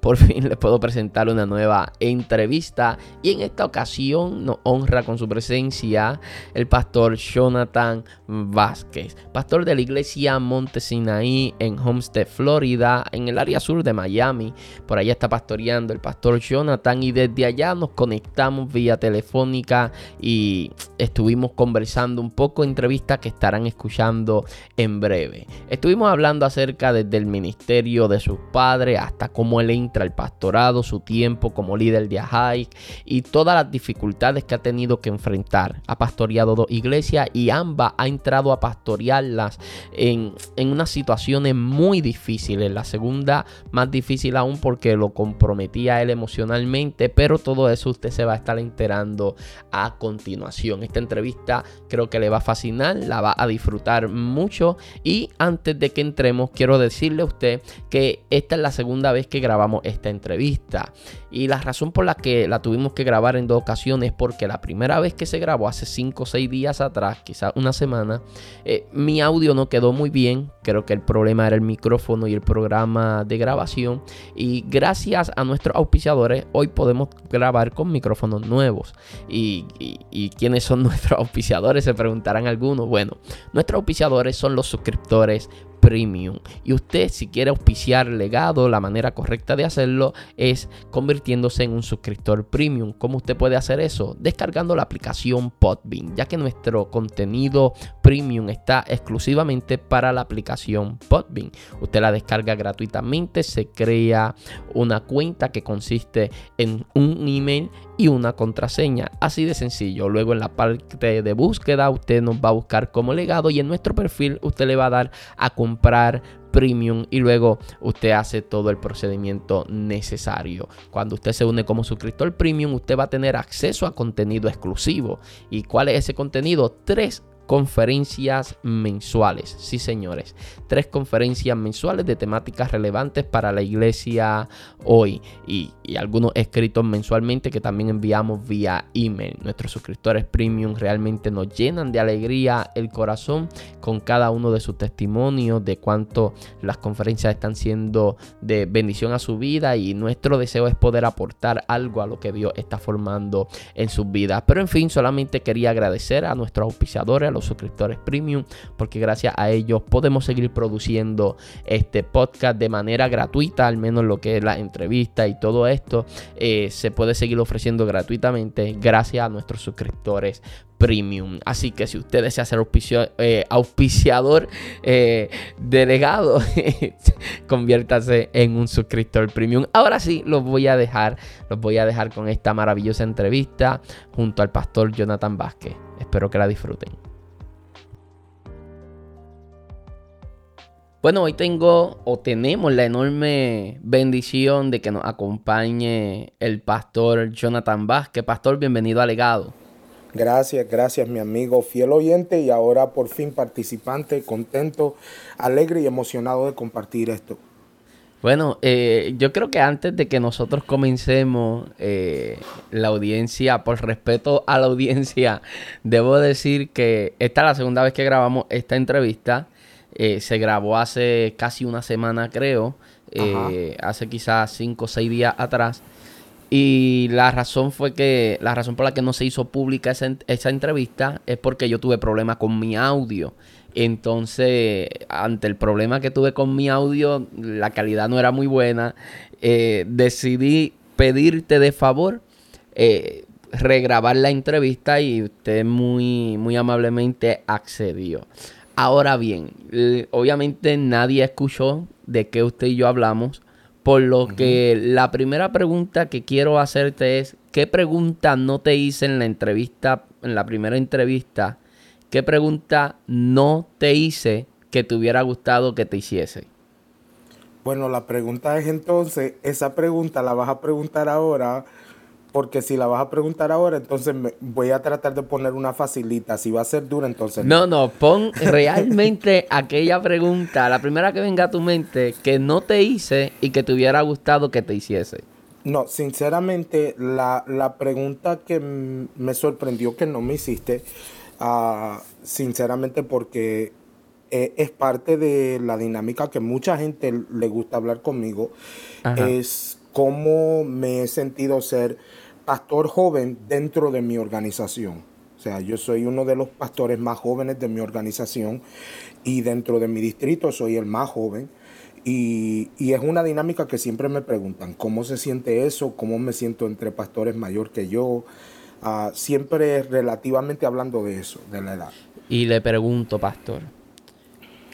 por fin les puedo presentar una nueva entrevista y en esta ocasión nos honra con su presencia el pastor Jonathan Vázquez, pastor de la iglesia Monte Sinaí en Homestead, Florida, en el área sur de Miami. Por allá está pastoreando el pastor Jonathan y desde allá nos conectamos vía telefónica y estuvimos conversando un poco, entrevistas que estarán escuchando en breve. Estuvimos hablando acerca desde el ministerio de sus padres hasta cómo él entra al pastorado, su tiempo como líder de Ahai y todas las dificultades que ha tenido que enfrentar. Ha pastoreado dos iglesias y ambas ha entrado a pastorearlas en, en unas situaciones muy difíciles. La segunda más difícil aún porque lo comprometía él emocionalmente, pero todo eso usted se va a estar enterando a continuación. Esta entrevista creo que le va a fascinar, la va a disfrutar mucho y antes de que entremos quiero decirle a usted que esta es la segunda vez que grabamos esta entrevista. Y la razón por la que la tuvimos que grabar en dos ocasiones es porque la primera vez que se grabó hace 5 o 6 días atrás, quizás una semana, eh, mi audio no quedó muy bien. Creo que el problema era el micrófono y el programa de grabación. Y gracias a nuestros auspiciadores, hoy podemos grabar con micrófonos nuevos. ¿Y, y, y quiénes son nuestros auspiciadores? Se preguntarán algunos. Bueno, nuestros auspiciadores son los suscriptores Premium. Y usted si quiere auspiciar legado, la manera correcta de hacerlo es convirtiéndose en un suscriptor Premium. ¿Cómo usted puede hacer eso? Descargando la aplicación Podbean, ya que nuestro contenido Premium está exclusivamente para la aplicación Podbean. Usted la descarga gratuitamente, se crea una cuenta que consiste en un email y una contraseña. Así de sencillo. Luego en la parte de búsqueda usted nos va a buscar como legado y en nuestro perfil usted le va a dar a comprar premium y luego usted hace todo el procedimiento necesario. Cuando usted se une como suscriptor premium, usted va a tener acceso a contenido exclusivo. ¿Y cuál es ese contenido? Tres conferencias mensuales. Sí, señores. Tres conferencias mensuales de temáticas relevantes para la iglesia hoy. Y, algunos escritos mensualmente que también enviamos vía email. Nuestros suscriptores premium realmente nos llenan de alegría el corazón con cada uno de sus testimonios de cuánto las conferencias están siendo de bendición a su vida. Y nuestro deseo es poder aportar algo a lo que Dios está formando en sus vidas. Pero en fin, solamente quería agradecer a nuestros auspiciadores, a suscriptores premium, porque gracias a ellos podemos seguir produciendo este podcast de manera gratuita, al menos lo que es la entrevista y todo esto eh, se puede seguir ofreciendo gratuitamente gracias a nuestros suscriptores premium. Así que si usted desea ser eh, auspiciador eh, delegado, conviértase en un suscriptor premium. Ahora sí, los voy a dejar, los voy a dejar con esta maravillosa entrevista junto al pastor Jonathan Vázquez. Espero que la disfruten. Bueno, hoy tengo o tenemos la enorme bendición de que nos acompañe el pastor Jonathan Vázquez. Pastor, bienvenido a Legado. Gracias, gracias mi amigo, fiel oyente y ahora por fin participante, contento, alegre y emocionado de compartir esto. Bueno, eh, yo creo que antes de que nosotros comencemos eh, la audiencia, por respeto a la audiencia, debo decir que esta es la segunda vez que grabamos esta entrevista. Eh, se grabó hace casi una semana, creo. Eh, hace quizás cinco o seis días atrás. Y la razón fue que, la razón por la que no se hizo pública esa, esa entrevista es porque yo tuve problemas con mi audio. Entonces, ante el problema que tuve con mi audio, la calidad no era muy buena. Eh, decidí pedirte de favor regrabar la entrevista y usted muy, muy amablemente accedió. Ahora bien, obviamente nadie escuchó de qué usted y yo hablamos, por lo que la primera pregunta que quiero hacerte es, ¿qué pregunta no te hice en la entrevista, en la primera entrevista? ¿Qué pregunta no te hice que te hubiera gustado que te hiciese? Bueno, la pregunta es entonces, esa pregunta la vas a preguntar ahora, porque si la vas a preguntar ahora, entonces me, voy a tratar de poner una facilita. Si va a ser dura, entonces no. No, pon realmente aquella pregunta, la primera que venga a tu mente, que no te hice y que te hubiera gustado que te hiciese. No, sinceramente, la, la pregunta que me sorprendió que no me hiciste, uh, sinceramente porque eh, es parte de la dinámica que mucha gente le gusta hablar conmigo, es cómo me he sentido ser pastor joven dentro de mi organización. O sea, yo soy uno de los pastores más jóvenes de mi organización y dentro de mi distrito soy el más joven. Y, es una dinámica que siempre me preguntan, ¿cómo se siente eso? ¿Cómo me siento entre pastores mayor que yo? Uh, siempre relativamente hablando de eso, de la edad. Y le pregunto, pastor,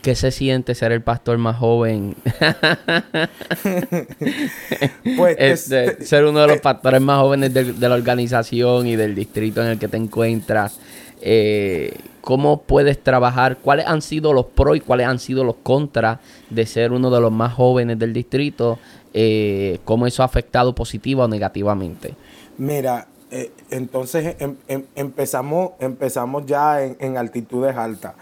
¿Qué se siente ser el pastor más joven? pues, este, ser uno de los pastores más jóvenes de, la organización y del distrito en el que te encuentras. Eh, ¿Cómo puedes trabajar? ¿Cuáles han sido los pros y cuáles han sido los contras de ser uno de los más jóvenes del distrito? Eh, ¿Cómo eso ha afectado positiva o negativamente? Mira, eh, entonces em, em, empezamos, empezamos ya en, altitudes altas.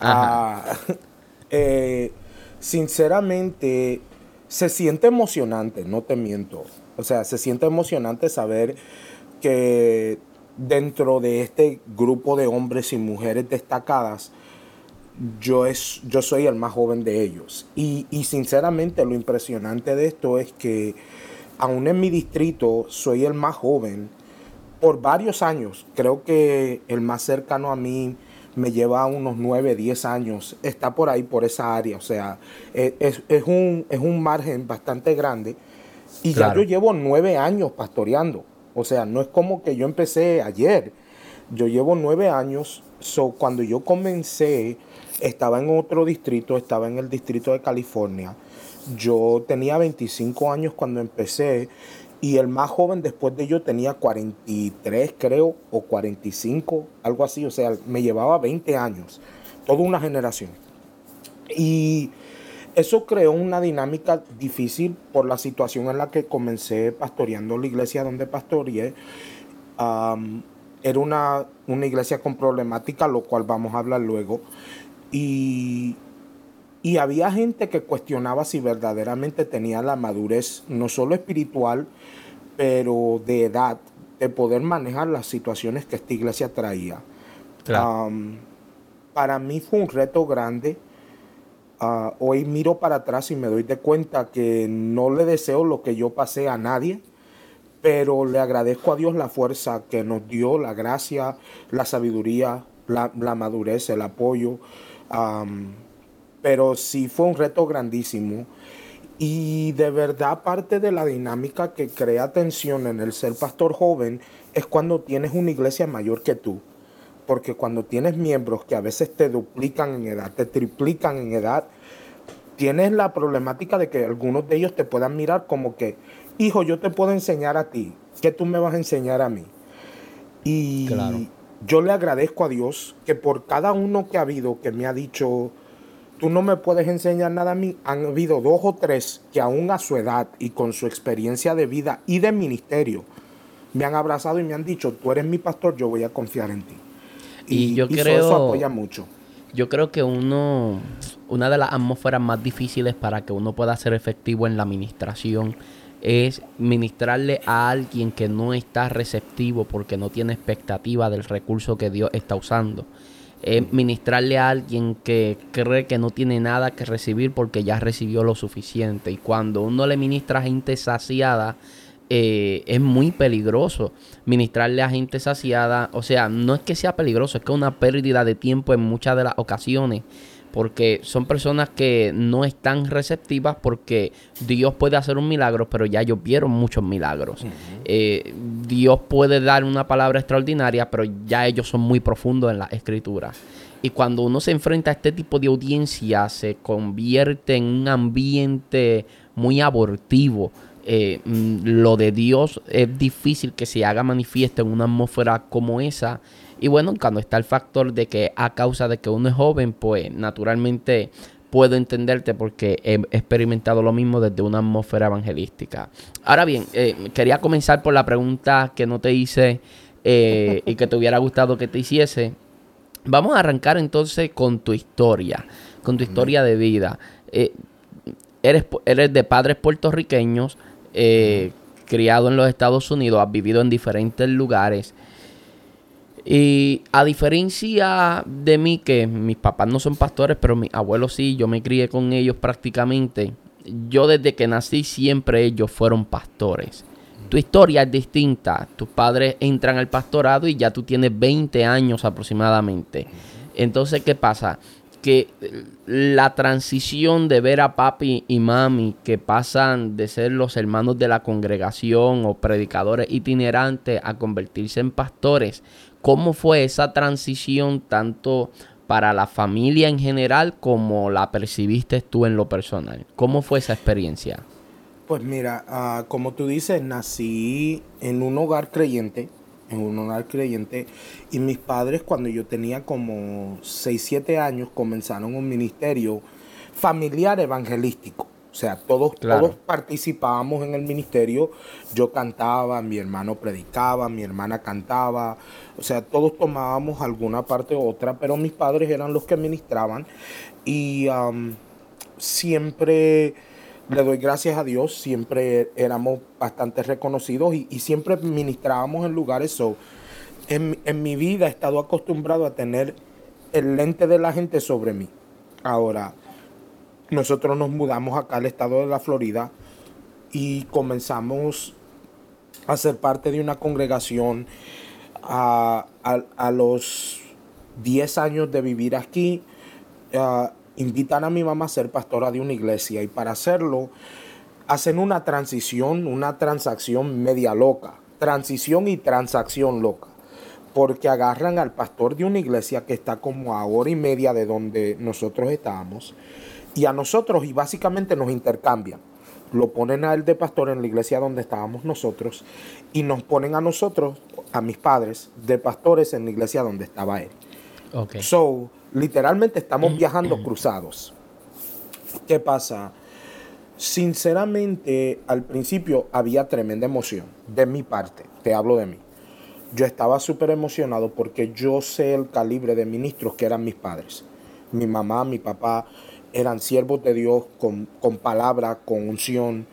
Ah, eh, sinceramente, se siente emocionante, no te miento. O sea, se siente emocionante saber que dentro de este grupo de hombres y mujeres destacadas, yo, es, yo soy el más joven de ellos. Y, y sinceramente lo impresionante de esto es que aún en mi distrito soy el más joven por varios años. Creo que el más cercano a mí me lleva unos 9, 10 años, está por ahí, por esa área, o sea, e, es, un, es un margen bastante grande. Y ya yo llevo 9 años pastoreando, o sea, no es como que yo empecé ayer, yo llevo 9 años, so, cuando yo comencé, estaba en otro distrito, estaba en el distrito de California, yo tenía 25 años cuando empecé y el más joven después de yo tenía 43, creo, o 45, algo así. O sea, me llevaba 20 años, toda una generación. Y eso creó una dinámica difícil por la situación en la que comencé pastoreando la iglesia donde pastoreé. era una, una, iglesia con problemática, lo cual vamos a hablar luego. Y, y había gente que cuestionaba si verdaderamente tenía la madurez, no solo espiritual, pero de edad, de poder manejar las situaciones que esta iglesia traía. para mí fue un reto grande. Ah, hoy miro para atrás y me doy de cuenta que no le deseo lo que yo pasé a nadie, pero le agradezco a Dios la fuerza que nos dio, la gracia, la sabiduría, la, madurez, el apoyo. pero sí fue un reto grandísimo. Y de verdad parte de la dinámica que crea tensión en el ser pastor joven es cuando tienes una iglesia mayor que tú. Porque cuando tienes miembros que a veces te duplican en edad, te triplican en edad, tienes la problemática de que algunos de ellos te puedan mirar como que, hijo, yo te puedo enseñar a ti, ¿qué tú me vas a enseñar a mí? Y yo le agradezco a Dios que por cada uno que ha habido que me ha dicho, tú no me puedes enseñar nada a mí. Han habido dos o tres que aún a su edad y con su experiencia de vida y de ministerio me han abrazado y me han dicho, tú eres mi pastor, yo voy a confiar en ti. Y, yo creo... Eso apoya mucho. Yo creo que uno, una de las atmósferas más difíciles para que uno pueda ser efectivo en la administración es ministrarle a alguien que no está receptivo porque no tiene expectativa del recurso que Dios está usando ministrarle a alguien que cree que no tiene nada que recibir porque ya recibió lo suficiente. Y cuando uno le ministra a gente saciada, eh, es muy peligroso ministrarle a gente saciada. O sea, no es que sea peligroso, es que es una pérdida de tiempo en muchas de las ocasiones porque son personas que no están receptivas porque Dios puede hacer un milagro, pero ya ellos vieron muchos milagros. Eh, Dios puede dar una palabra extraordinaria, pero ya ellos son muy profundos en la escritura. Y cuando uno se enfrenta a este tipo de audiencia, se convierte en un ambiente muy abortivo. Eh, mm, lo de Dios es difícil que se haga manifiesto en una atmósfera como esa y bueno, cuando está el factor de que a causa de que uno es joven, pues naturalmente puedo entenderte porque he experimentado lo mismo desde una atmósfera evangelística. Ahora bien, eh, quería comenzar por la pregunta que no te hice eh, y que te hubiera gustado que te hiciese. Vamos a arrancar entonces con tu historia, con tu historia de vida. Eh, eres, eres de padres puertorriqueños, criado en los Estados Unidos, has vivido en diferentes lugares. Y a diferencia de mí, que mis papás no son pastores, pero mis abuelos sí, yo me crié con ellos prácticamente. Yo desde que nací siempre ellos fueron pastores. Tu historia es distinta. Tus padres entran al pastorado y ya tú tienes 20 años aproximadamente. Entonces, ¿qué pasa? Que la transición de ver a papi y mami que pasan de ser los hermanos de la congregación o predicadores itinerantes a convertirse en pastores, ¿Cómo fue esa transición tanto para la familia en general como la percibiste tú en lo personal? ¿Cómo fue esa experiencia? Pues mira, ah, como tú dices, nací en un hogar creyente, en un hogar creyente, y mis padres cuando yo tenía como 6, 7 años comenzaron un ministerio familiar evangelístico. O sea, todos, todos participábamos en el ministerio. Yo cantaba, mi hermano predicaba, mi hermana cantaba. O sea, todos tomábamos alguna parte u otra, pero mis padres eran los que ministraban. Y siempre le doy gracias a Dios, siempre éramos bastante reconocidos y, siempre ministrábamos en lugares. So, en, en mi vida he estado acostumbrado a tener el lente de la gente sobre mí. Ahora, nosotros nos mudamos acá al estado de la Florida y comenzamos a ser parte de una congregación a, los 10 años de vivir aquí. invitan a mi mamá a ser pastora de una iglesia y para hacerlo hacen una transición, una transacción media loca. Transición y transacción loca porque agarran al pastor de una iglesia que está como a hora y media de donde nosotros estábamos y a nosotros y básicamente nos intercambian. Lo ponen a él de pastor en la iglesia donde estábamos nosotros y nos ponen a nosotros, a mis padres, de pastores en la iglesia donde estaba él. Okay. So, literalmente estamos viajando cruzados. ¿Qué pasa? Sinceramente, al principio había tremenda emoción de mi parte, te hablo de mí. Yo estaba súper emocionado porque yo sé el calibre de ministros que eran mis padres. Mi mamá, mi papá, eran siervos de Dios con, con palabra, con unción,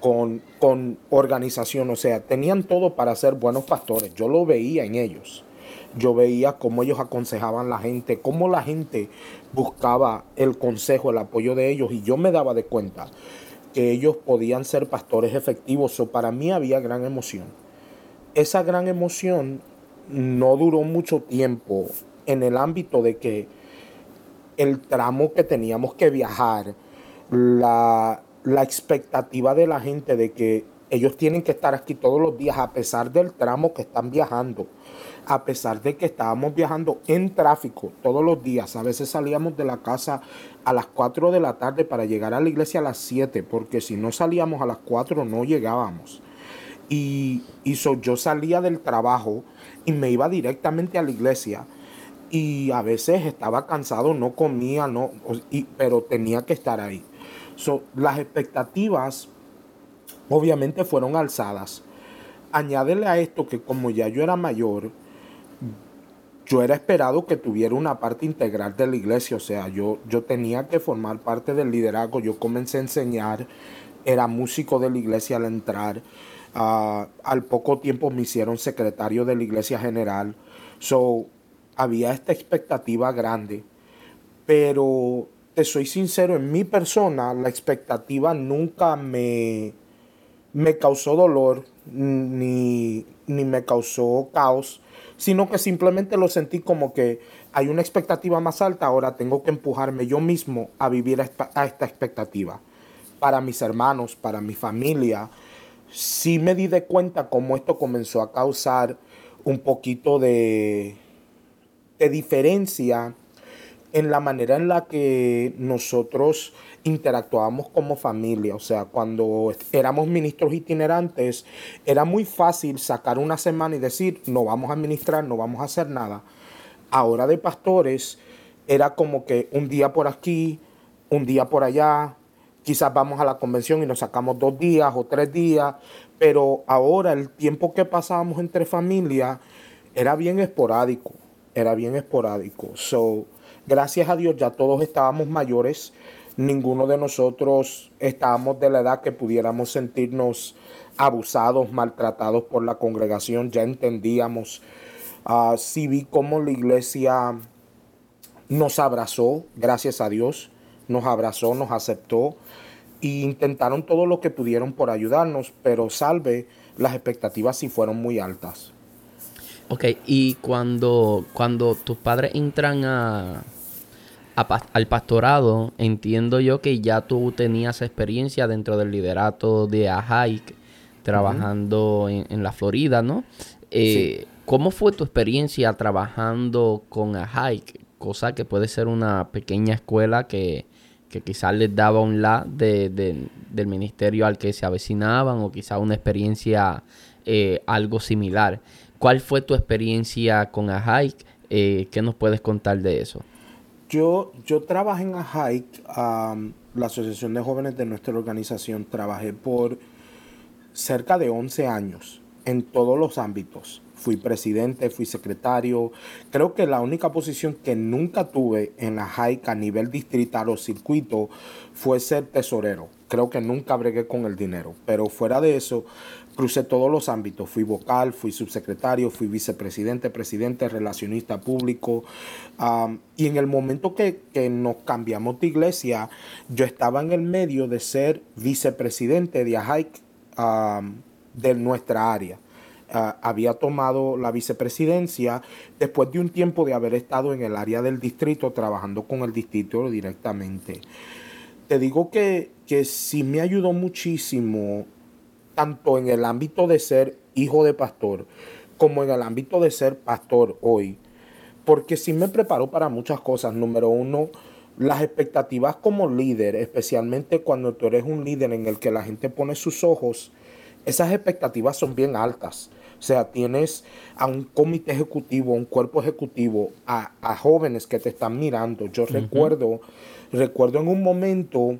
con, con organización, o sea, tenían todo para ser buenos pastores. Yo lo veía en ellos. Yo veía cómo ellos aconsejaban a la gente, cómo la gente buscaba el consejo, el apoyo de ellos, y yo me daba de cuenta que ellos podían ser pastores efectivos. O para mí había gran emoción. Esa gran emoción no duró mucho tiempo en el ámbito de que el tramo que teníamos que viajar, la, expectativa de la gente de que ellos tienen que estar aquí todos los días a pesar del tramo que están viajando, a pesar de que estábamos viajando en tráfico todos los días. A veces salíamos de la casa a las 4 de la tarde para llegar a la iglesia a las 7, porque si no salíamos a las 4 no llegábamos. Y, y yo salía del trabajo y me iba directamente a la iglesia y a veces estaba cansado, no comía, no, pero tenía que estar ahí. las expectativas obviamente fueron alzadas. Añádele a esto que como ya yo era mayor, yo era esperado que tuviera una parte integral de la iglesia, o sea, yo, yo tenía que formar parte del liderazgo, yo comencé a enseñar, era músico de la iglesia al entrar, ah, al poco tiempo me hicieron secretario de la iglesia general, so, había esta expectativa grande, pero te soy sincero, en mi persona la expectativa nunca me, me causó dolor ni, ni me causó caos, sino que simplemente lo sentí como que hay una expectativa más alta, ahora tengo que empujarme yo mismo a vivir a esta, expectativa. Para mis hermanos, para mi familia, sí me di de cuenta cómo esto comenzó a causar un poquito de, de diferencia en la manera en la que nosotros interactuábamos como familia. O sea, cuando éramos ministros itinerantes, era muy fácil sacar una semana y decir, no vamos a administrar, no vamos a hacer nada. Ahora de pastores, era como que un día por aquí, un día por allá, quizás vamos a la convención y nos sacamos dos días o tres días, pero ahora el tiempo que pasábamos entre familia era bien esporádico, era bien esporádico. So, gracias a Dios ya todos estábamos mayores, ninguno de nosotros estábamos de la edad que pudiéramos sentirnos abusados, maltratados por la congregación, ya entendíamos. Uh, sí vi cómo la iglesia nos abrazó, gracias a Dios, nos abrazó, nos aceptó e intentaron todo lo que pudieron por ayudarnos, pero salve, las expectativas sí fueron muy altas. Ok, y cuando, cuando tus padres entran a, al pastorado, entiendo yo que ya tú tenías experiencia dentro del liderato de AHAIC, trabajando en, la Florida, ¿no? Eh, ¿Cómo fue tu experiencia trabajando con AHAIC? Cosa que puede ser una pequeña escuela que, quizás les daba un la de, del ministerio al que se avecinaban o quizás una experiencia eh, algo similar. ¿Cuál fue tu experiencia con AHAIC? Eh, ¿Qué nos puedes contar de eso? Yo, yo trabajé en AHAIC, la Asociación de Jóvenes de nuestra organización. Trabajé por cerca de 11 años en todos los ámbitos. Fui presidente, fui secretario. Creo que la única posición que nunca tuve en la a nivel distrital o circuito fue ser tesorero. Creo que nunca bregué con el dinero. Pero fuera de eso, crucé todos los ámbitos. Fui vocal, fui subsecretario, fui vicepresidente, presidente, relacionista público. y en el momento que, nos cambiamos de iglesia, yo estaba en el medio de ser vicepresidente de AJAIC de nuestra área. había tomado la vicepresidencia después de un tiempo de haber estado en el área del distrito trabajando con el distrito directamente. Te digo que, que sí me ayudó muchísimo tanto en el ámbito de ser hijo de pastor como en el ámbito de ser pastor hoy, porque sí me preparó para muchas cosas. Número uno, las expectativas como líder, especialmente cuando tú eres un líder en el que la gente pone sus ojos, esas expectativas son bien altas. O sea, tienes a un comité ejecutivo, un cuerpo ejecutivo, a, jóvenes que te están mirando. Yo recuerdo, recuerdo en un momento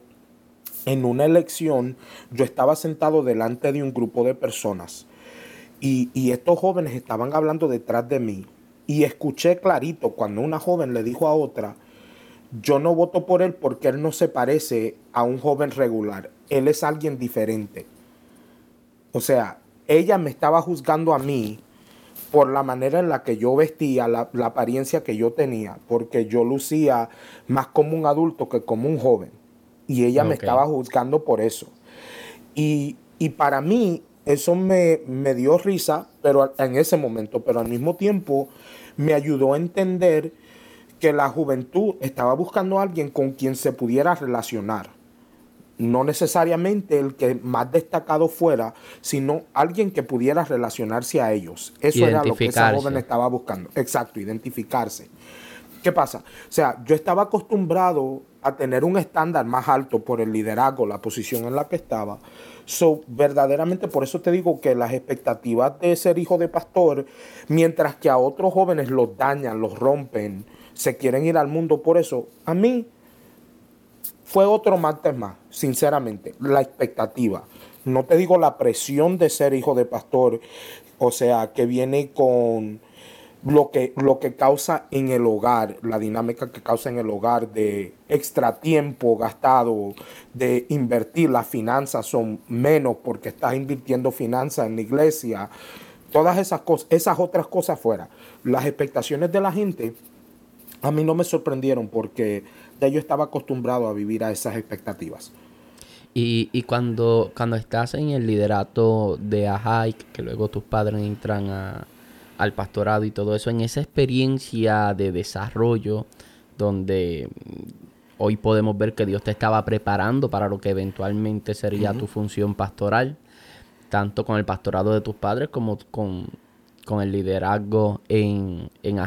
en una elección, yo estaba sentado delante de un grupo de personas y, estos jóvenes estaban hablando detrás de mí y escuché clarito cuando una joven le dijo a otra, yo no voto por él porque él no se parece a un joven regular, él es alguien diferente. O sea, ella me estaba juzgando a mí por la manera en la que yo vestía, la, apariencia que yo tenía, porque yo lucía más como un adulto que como un joven y ella me estaba juzgando por eso. Y, para mí eso me, me, dio risa pero en ese momento, pero al mismo tiempo me ayudó a entender que la juventud estaba buscando a alguien con quien se pudiera relacionar. No necesariamente el que más destacado fuera, sino alguien que pudiera relacionarse a ellos. Eso era lo que esa joven estaba buscando. Exacto, identificarse. ¿Qué pasa? O sea, yo estaba acostumbrado a tener un estándar más alto por el liderazgo, la posición en la que estaba. So, verdaderamente por eso te digo que las expectativas de ser hijo de pastor, mientras que a otros jóvenes los dañan, los rompen, se quieren ir al mundo por eso, a mí fue otro martes más, sinceramente, la expectativa. No te digo la presión de ser hijo de pastor, o sea, que viene con lo que, lo que causa en el hogar, la dinámica que causa en el hogar de extra tiempo gastado, de invertir, las finanzas son menos porque estás invirtiendo finanzas en la iglesia, todas esas cosas, esas otras cosas fuera. Las expectaciones de la gente a mí no me sorprendieron porque ya yo estaba acostumbrado a vivir a esas expectativas. Y, y cuando, cuando estás en el liderato de AHAI, que luego tus padres entran a, al pastorado y todo eso, en esa experiencia de desarrollo donde mm, hoy podemos ver que Dios te estaba preparando para lo que eventualmente sería tu función pastoral, tanto con el pastorado de tus padres como con, el liderazgo en, en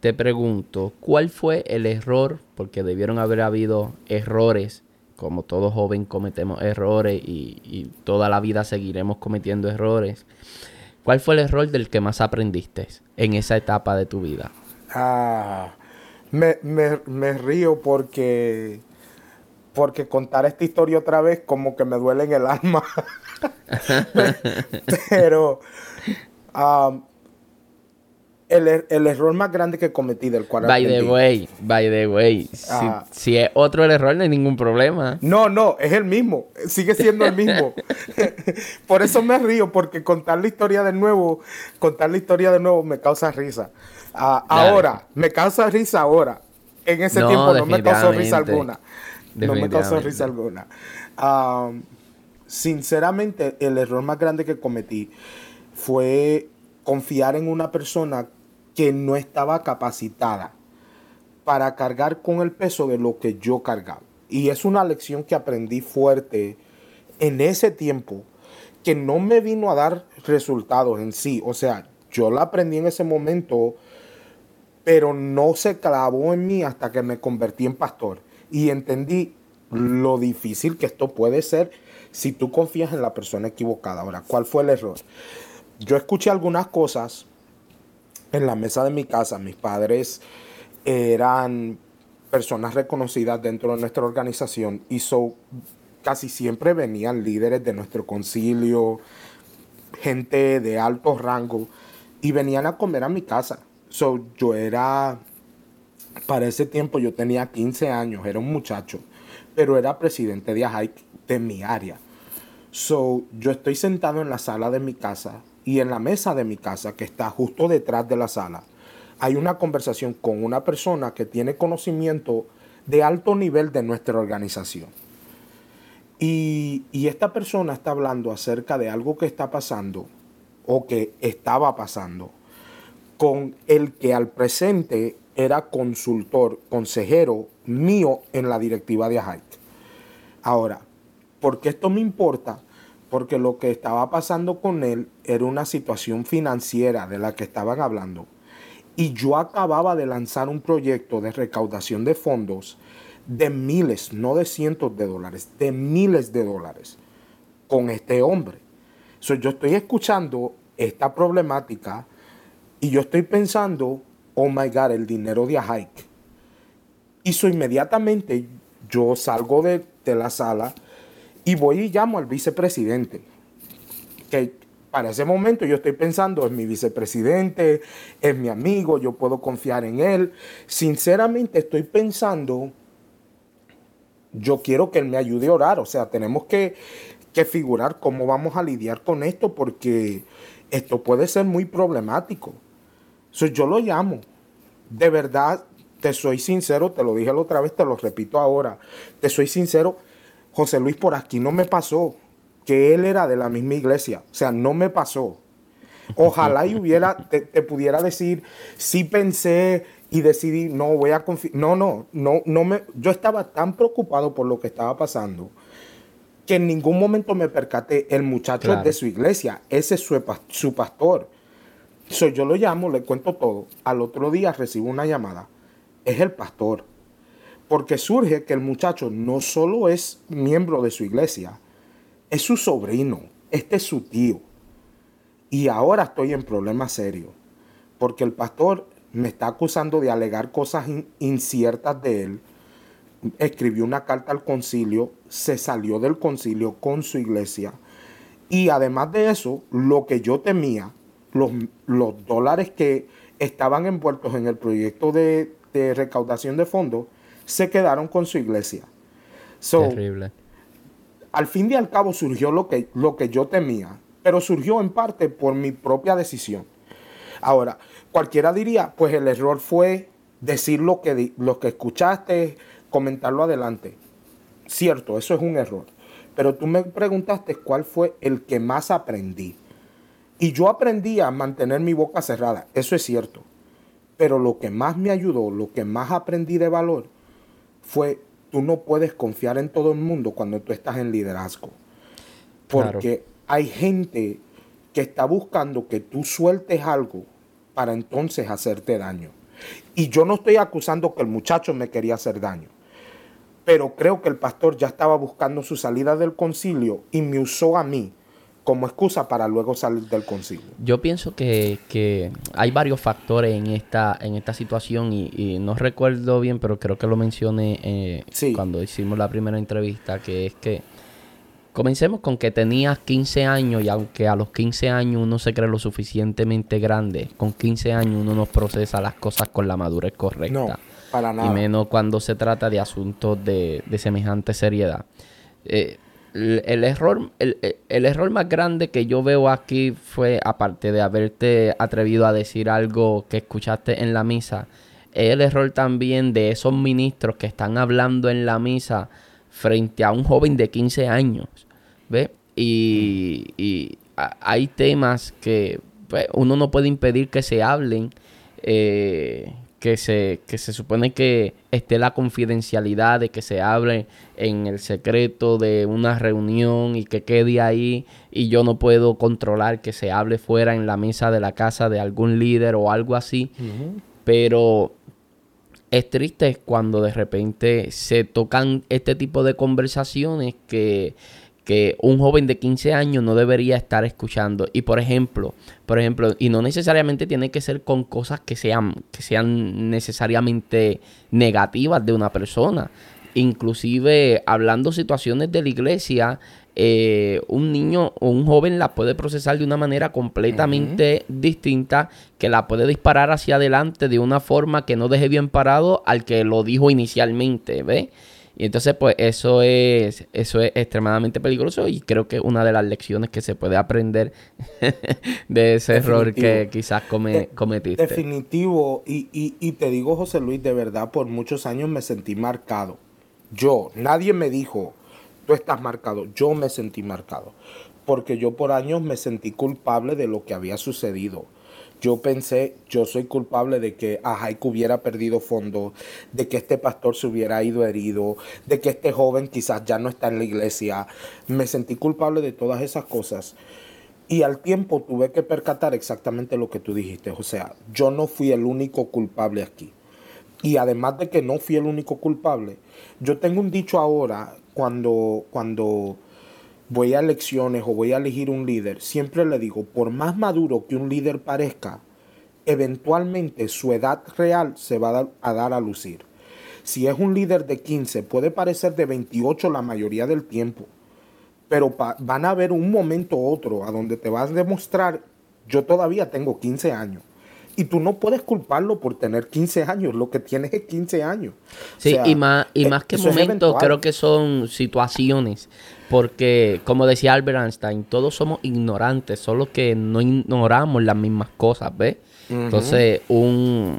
Te pregunto, ¿cuál fue el error? Porque debieron haber habido errores, como todo joven cometemos errores y, y toda la vida seguiremos cometiendo errores. ¿Cuál fue el error del que más aprendiste en esa etapa de tu vida? Ah, me, río porque porque contar esta historia otra vez como que me duele en el alma. Pero um, el, el, error más grande que cometí del cual By the way, by the way, si, ah. si, es otro el error no hay ningún problema. No, no, es el mismo, sigue siendo el mismo. Por eso me río, porque contar la historia de nuevo, contar la historia de nuevo me causa risa. Ah, ahora, me causa risa ahora. En ese tiempo no me causó risa alguna. No me causó risa alguna. sinceramente, el error más grande que cometí fue confiar en una persona que no estaba capacitada para cargar con el peso de lo que yo cargaba. Y es una lección que aprendí fuerte en ese tiempo, que no me vino a dar resultados en sí. O sea, yo la aprendí en ese momento, pero no se clavó en mí hasta que me convertí en pastor. Y entendí lo difícil que esto puede ser si tú confías en la persona equivocada. Ahora, ¿cuál fue el error? Yo escuché algunas cosas en la mesa de mi casa, mis padres eran personas reconocidas dentro de nuestra organización y casi siempre venían líderes de nuestro concilio, gente de alto rango y venían a comer a mi casa. So, yo era, para ese tiempo yo tenía 15 años, era un muchacho, pero era presidente de AJAIC de mi área. So, yo estoy sentado en la sala de mi casa y en la mesa de mi casa, que está justo detrás de la sala, hay una conversación con una persona que tiene conocimiento de alto nivel de nuestra organización. Y, esta persona está hablando acerca de algo que está pasando o que estaba pasando con el que al presente era consultor, consejero mío en la directiva de AJAIC. Ahora, ¿por qué esto me importa? Porque lo que estaba pasando con él era una situación financiera de la que estaban hablando. Y yo acababa de lanzar un proyecto de recaudación de fondos de miles, no de cientos de dólares, de miles de dólares con este hombre. So, yo estoy escuchando esta problemática y yo estoy pensando, oh my God, el dinero de Hike. Y so, inmediatamente yo salgo de, de la sala y voy y llamo al vicepresidente. Que para ese momento yo estoy pensando, es mi vicepresidente, es mi amigo, yo puedo confiar en él. Sinceramente estoy pensando, yo quiero que él me ayude a orar. O sea, tenemos que, figurar cómo vamos a lidiar con esto porque esto puede ser muy problemático. yo lo llamo. De verdad, te soy sincero, te lo dije la otra vez, te lo repito ahora. Te soy sincero José Luis por aquí no me pasó que él era de la misma iglesia. O sea, no me pasó. Ojalá y hubiera, te, pudiera decir, sí pensé y decidí, no voy a confiar. No, no, no, no me. Yo estaba tan preocupado por lo que estaba pasando que en ningún momento me percaté. El muchacho de su iglesia, ese es su, su pastor. yo lo llamo, le cuento todo. Al otro día recibo una llamada. Es el pastor. Porque surge que el muchacho no solo es miembro de su iglesia, es su sobrino, este es su tío. Y ahora estoy en problemas serios, porque el pastor me está acusando de alegar cosas inciertas de él. Escribió una carta al concilio, se salió del concilio con su iglesia. Y además de eso, lo que yo temía, los, dólares que estaban envueltos en el proyecto de recaudación de fondos, se quedaron con su iglesia. Terrible. Al fin y al cabo surgió lo que, lo que yo temía, pero surgió en parte por mi propia decisión. Ahora, cualquiera diría, pues el error fue decir lo que, lo que escuchaste, comentarlo adelante. Cierto, eso es un error. Pero tú me preguntaste cuál fue el que más aprendí. Y yo aprendí a mantener mi boca cerrada, eso es cierto. Pero lo que más me ayudó, lo que más aprendí de valor, fue, tú no puedes confiar en todo el mundo cuando tú estás en liderazgo. Porque hay gente que está buscando que tú sueltes algo para entonces hacerte daño. Y yo no estoy acusando que el muchacho me quería hacer daño. Pero creo que el pastor ya estaba buscando su salida del concilio y me usó a mí como excusa para luego salir del concilio. Yo pienso que, hay varios factores en esta, en esta situación y, no recuerdo bien, pero creo que lo mencioné eh, cuando hicimos la primera entrevista, que es que comencemos con que tenías 15 años y aunque a los 15 años uno se cree lo suficientemente grande, con 15 años uno no procesa las cosas con la madurez correcta. No, para nada. Y menos cuando se trata de asuntos de, de semejante seriedad. Eh, el, error, el, error más grande que yo veo aquí fue, aparte de haberte atrevido a decir algo que escuchaste en la misa, el error también de esos ministros que están hablando en la misa frente a un joven de 15 años. ¿Ve? Y, hay temas que pues, uno no puede impedir que se hablen, eh, que se, que se supone que esté la confidencialidad de que se hable en el secreto de una reunión y que quede ahí y yo no puedo controlar que se hable fuera en la mesa de la casa de algún líder o algo así. Pero es triste cuando de repente se tocan este tipo de conversaciones que que un joven de 15 años no debería estar escuchando. Y por ejemplo, por ejemplo, y no necesariamente tiene que ser con cosas que sean, que sean necesariamente negativas de una persona. Inclusive hablando situaciones de la iglesia, eh, un niño o un joven la puede procesar de una manera completamente distinta, que la puede disparar hacia adelante de una forma que no deje bien parado al que lo dijo inicialmente, ¿ve? Y entonces, pues eso es, eso es extremadamente peligroso y creo que una de las lecciones que se puede aprender de ese error que quizás come, cometiste. Definitivo. Y, y, y te digo, José Luis, de verdad, por muchos años me sentí marcado. Yo, nadie me dijo, tú estás marcado. Yo me sentí marcado. Porque yo por años me sentí culpable de lo que había sucedido yo pensé, yo soy culpable de que Ajaiku hubiera perdido fondo, de que este pastor se hubiera ido herido, de que este joven quizás ya no está en la iglesia. Me sentí culpable de todas esas cosas. Y al tiempo tuve que percatar exactamente lo que tú dijiste. O sea, yo no fui el único culpable aquí. Y además de que no fui el único culpable, yo tengo un dicho ahora cuando, cuando voy a elecciones o voy a elegir un líder, siempre le digo, por más maduro que un líder parezca, eventualmente su edad real se va a dar a lucir. Si es un líder de 15, puede parecer de 28 la mayoría del tiempo, pero van a haber un momento u otro a donde te vas a demostrar, yo todavía tengo 15 años. Y tú no puedes culparlo por tener 15 años, lo que tienes es 15 años. Sí, y más, y más que momentos, creo que son situaciones porque, como decía Albert Einstein, todos somos ignorantes, solo que no ignoramos las mismas cosas, ¿ves? Entonces, un,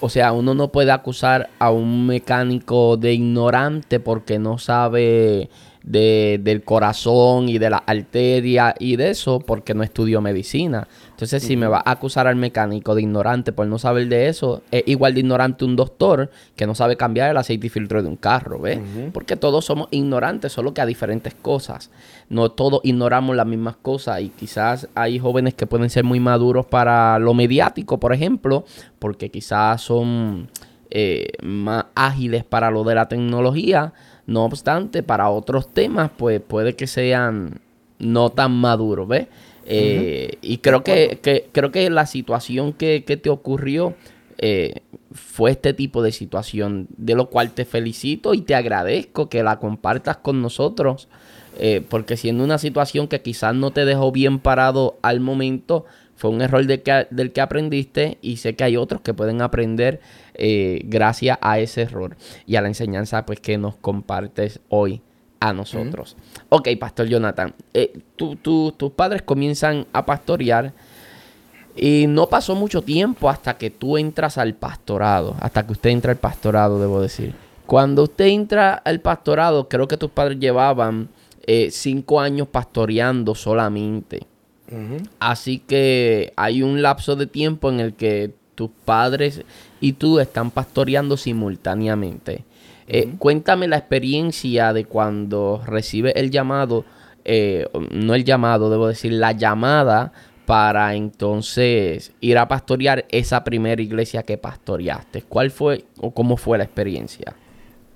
o sea, uno no puede acusar a un mecánico de ignorante porque no sabe de, del corazón y de la arteria y de eso porque no estudió medicina. Entonces, si me va a acusar al mecánico de ignorante por no saber de eso, es igual de ignorante un doctor que no sabe cambiar el aceite y filtro de un carro, ¿ves? Porque todos somos ignorantes, solo que a diferentes cosas. No todos ignoramos las mismas cosas y quizás hay jóvenes que pueden ser muy maduros para lo mediático, por ejemplo, porque quizás son eh, más ágiles para lo de la tecnología no obstante, para otros temas, pues puede que sean no tan maduros, ¿ves? Eh, y creo que, creo que la situación que, te ocurrió eh, fue este tipo de situación, de lo cual te felicito y te agradezco que la compartas con nosotros, eh, porque siendo una situación que quizás no te dejó bien parado al momento, fue un error que, del que aprendiste y sé que hay otros que pueden aprender eh, gracias a ese error y a la enseñanza pues que nos compartes hoy a nosotros. Ok, Pastor Jonathan, eh, tus padres comienzan a pastorear y no pasó mucho tiempo hasta que tú entras al pastorado, hasta que usted entra al pastorado, debo decir. Cuando usted entra al pastorado, creo que tus padres llevaban eh, cinco años pastoreando solamente. Así que hay un lapso de tiempo en el que tus padres y tú están pastoreando simultáneamente. Eh, cuéntame la experiencia de cuando recibe el llamado, eh, no el llamado, debo decir, la llamada para entonces ir a pastorear esa primera iglesia que pastoreaste. ¿Cuál fue o cómo fue la experiencia?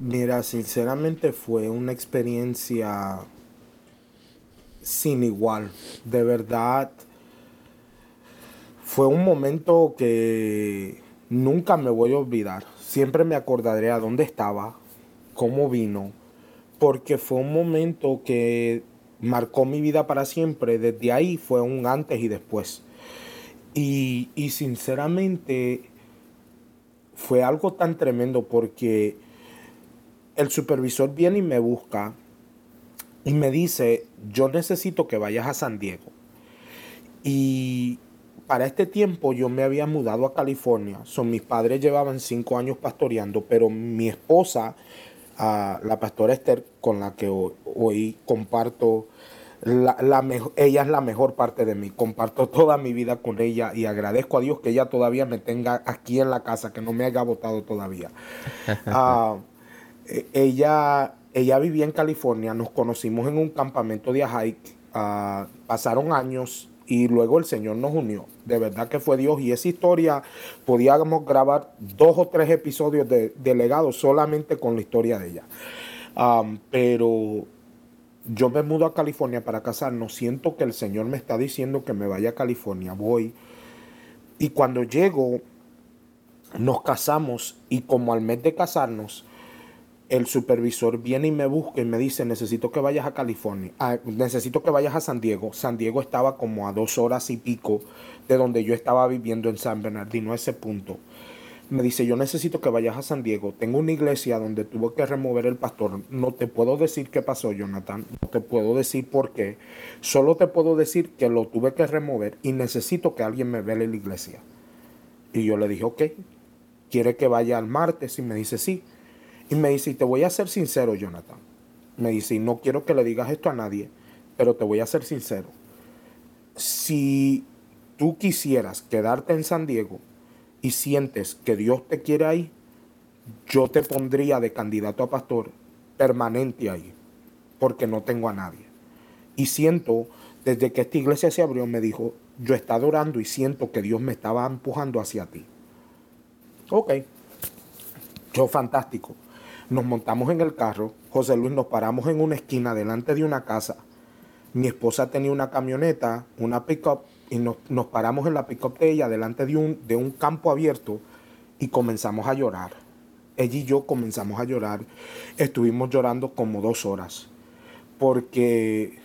Mira, sinceramente fue una experiencia sin igual. De verdad, fue un momento que nunca me voy a olvidar. Siempre me acordaré a dónde estaba, cómo vino, porque fue un momento que marcó mi vida para siempre. Desde ahí fue un antes y después. Y, y sinceramente fue algo tan tremendo porque el supervisor viene y me busca y me dice, yo necesito que vayas a San Diego. Y para este tiempo yo me había mudado a California. Son mis padres llevaban cinco años pastoreando, pero mi esposa, ah, la pastora Esther, con la que hoy, comparto, la, ella es la mejor parte de mí. Comparto toda mi vida con ella y agradezco a Dios que ella todavía me tenga aquí en la casa, que no me haya votado todavía. Ah, e, ella ella vivía en California, nos conocimos en un campamento de hike, ah, pasaron años y luego el Señor nos unió. De verdad que fue Dios y esa historia podíamos grabar dos o tres episodios de, legado solamente con la historia de ella. pero yo me mudo a California para casarnos, siento que el Señor me está diciendo que me vaya a California, voy. Y cuando llego, nos casamos y como al mes de casarnos, el supervisor viene y me busca y me dice, necesito que vayas a California, necesito que vayas a San Diego. San Diego estaba como a dos horas y pico de donde yo estaba viviendo en San Bernardino, ese punto. Me dice, yo necesito que vayas a San Diego. Tengo una iglesia donde tuvo que remover el pastor. No te puedo decir qué pasó, Jonathan. No te puedo decir por qué. Solo te puedo decir que lo tuve que remover y necesito que alguien me vele la iglesia. Y yo le dije, ok, ¿quiere que vaya al martes? Y me dice, sí. Y me dice, y te voy a ser sincero, Jonathan. Me dice, y no quiero que le digas esto a nadie, pero te voy a ser sincero. Si tú quisieras quedarte en San Diego y sientes que Dios te quiere ahí, yo te pondría de candidato a pastor permanente ahí, porque no tengo a nadie. Y siento, desde que esta iglesia se abrió, me dijo, yo estoy adorando y siento que Dios me estaba empujando hacia ti. Ok, yo fantástico. Nos montamos en el carro, José Luis, nos paramos en una esquina delante de una casa. Mi esposa tenía una camioneta, una pick-up, y nos, paramos en la pick-up de ella delante de un, de un campo abierto y comenzamos a llorar. Ella y yo comenzamos a llorar. Estuvimos llorando como dos horas porque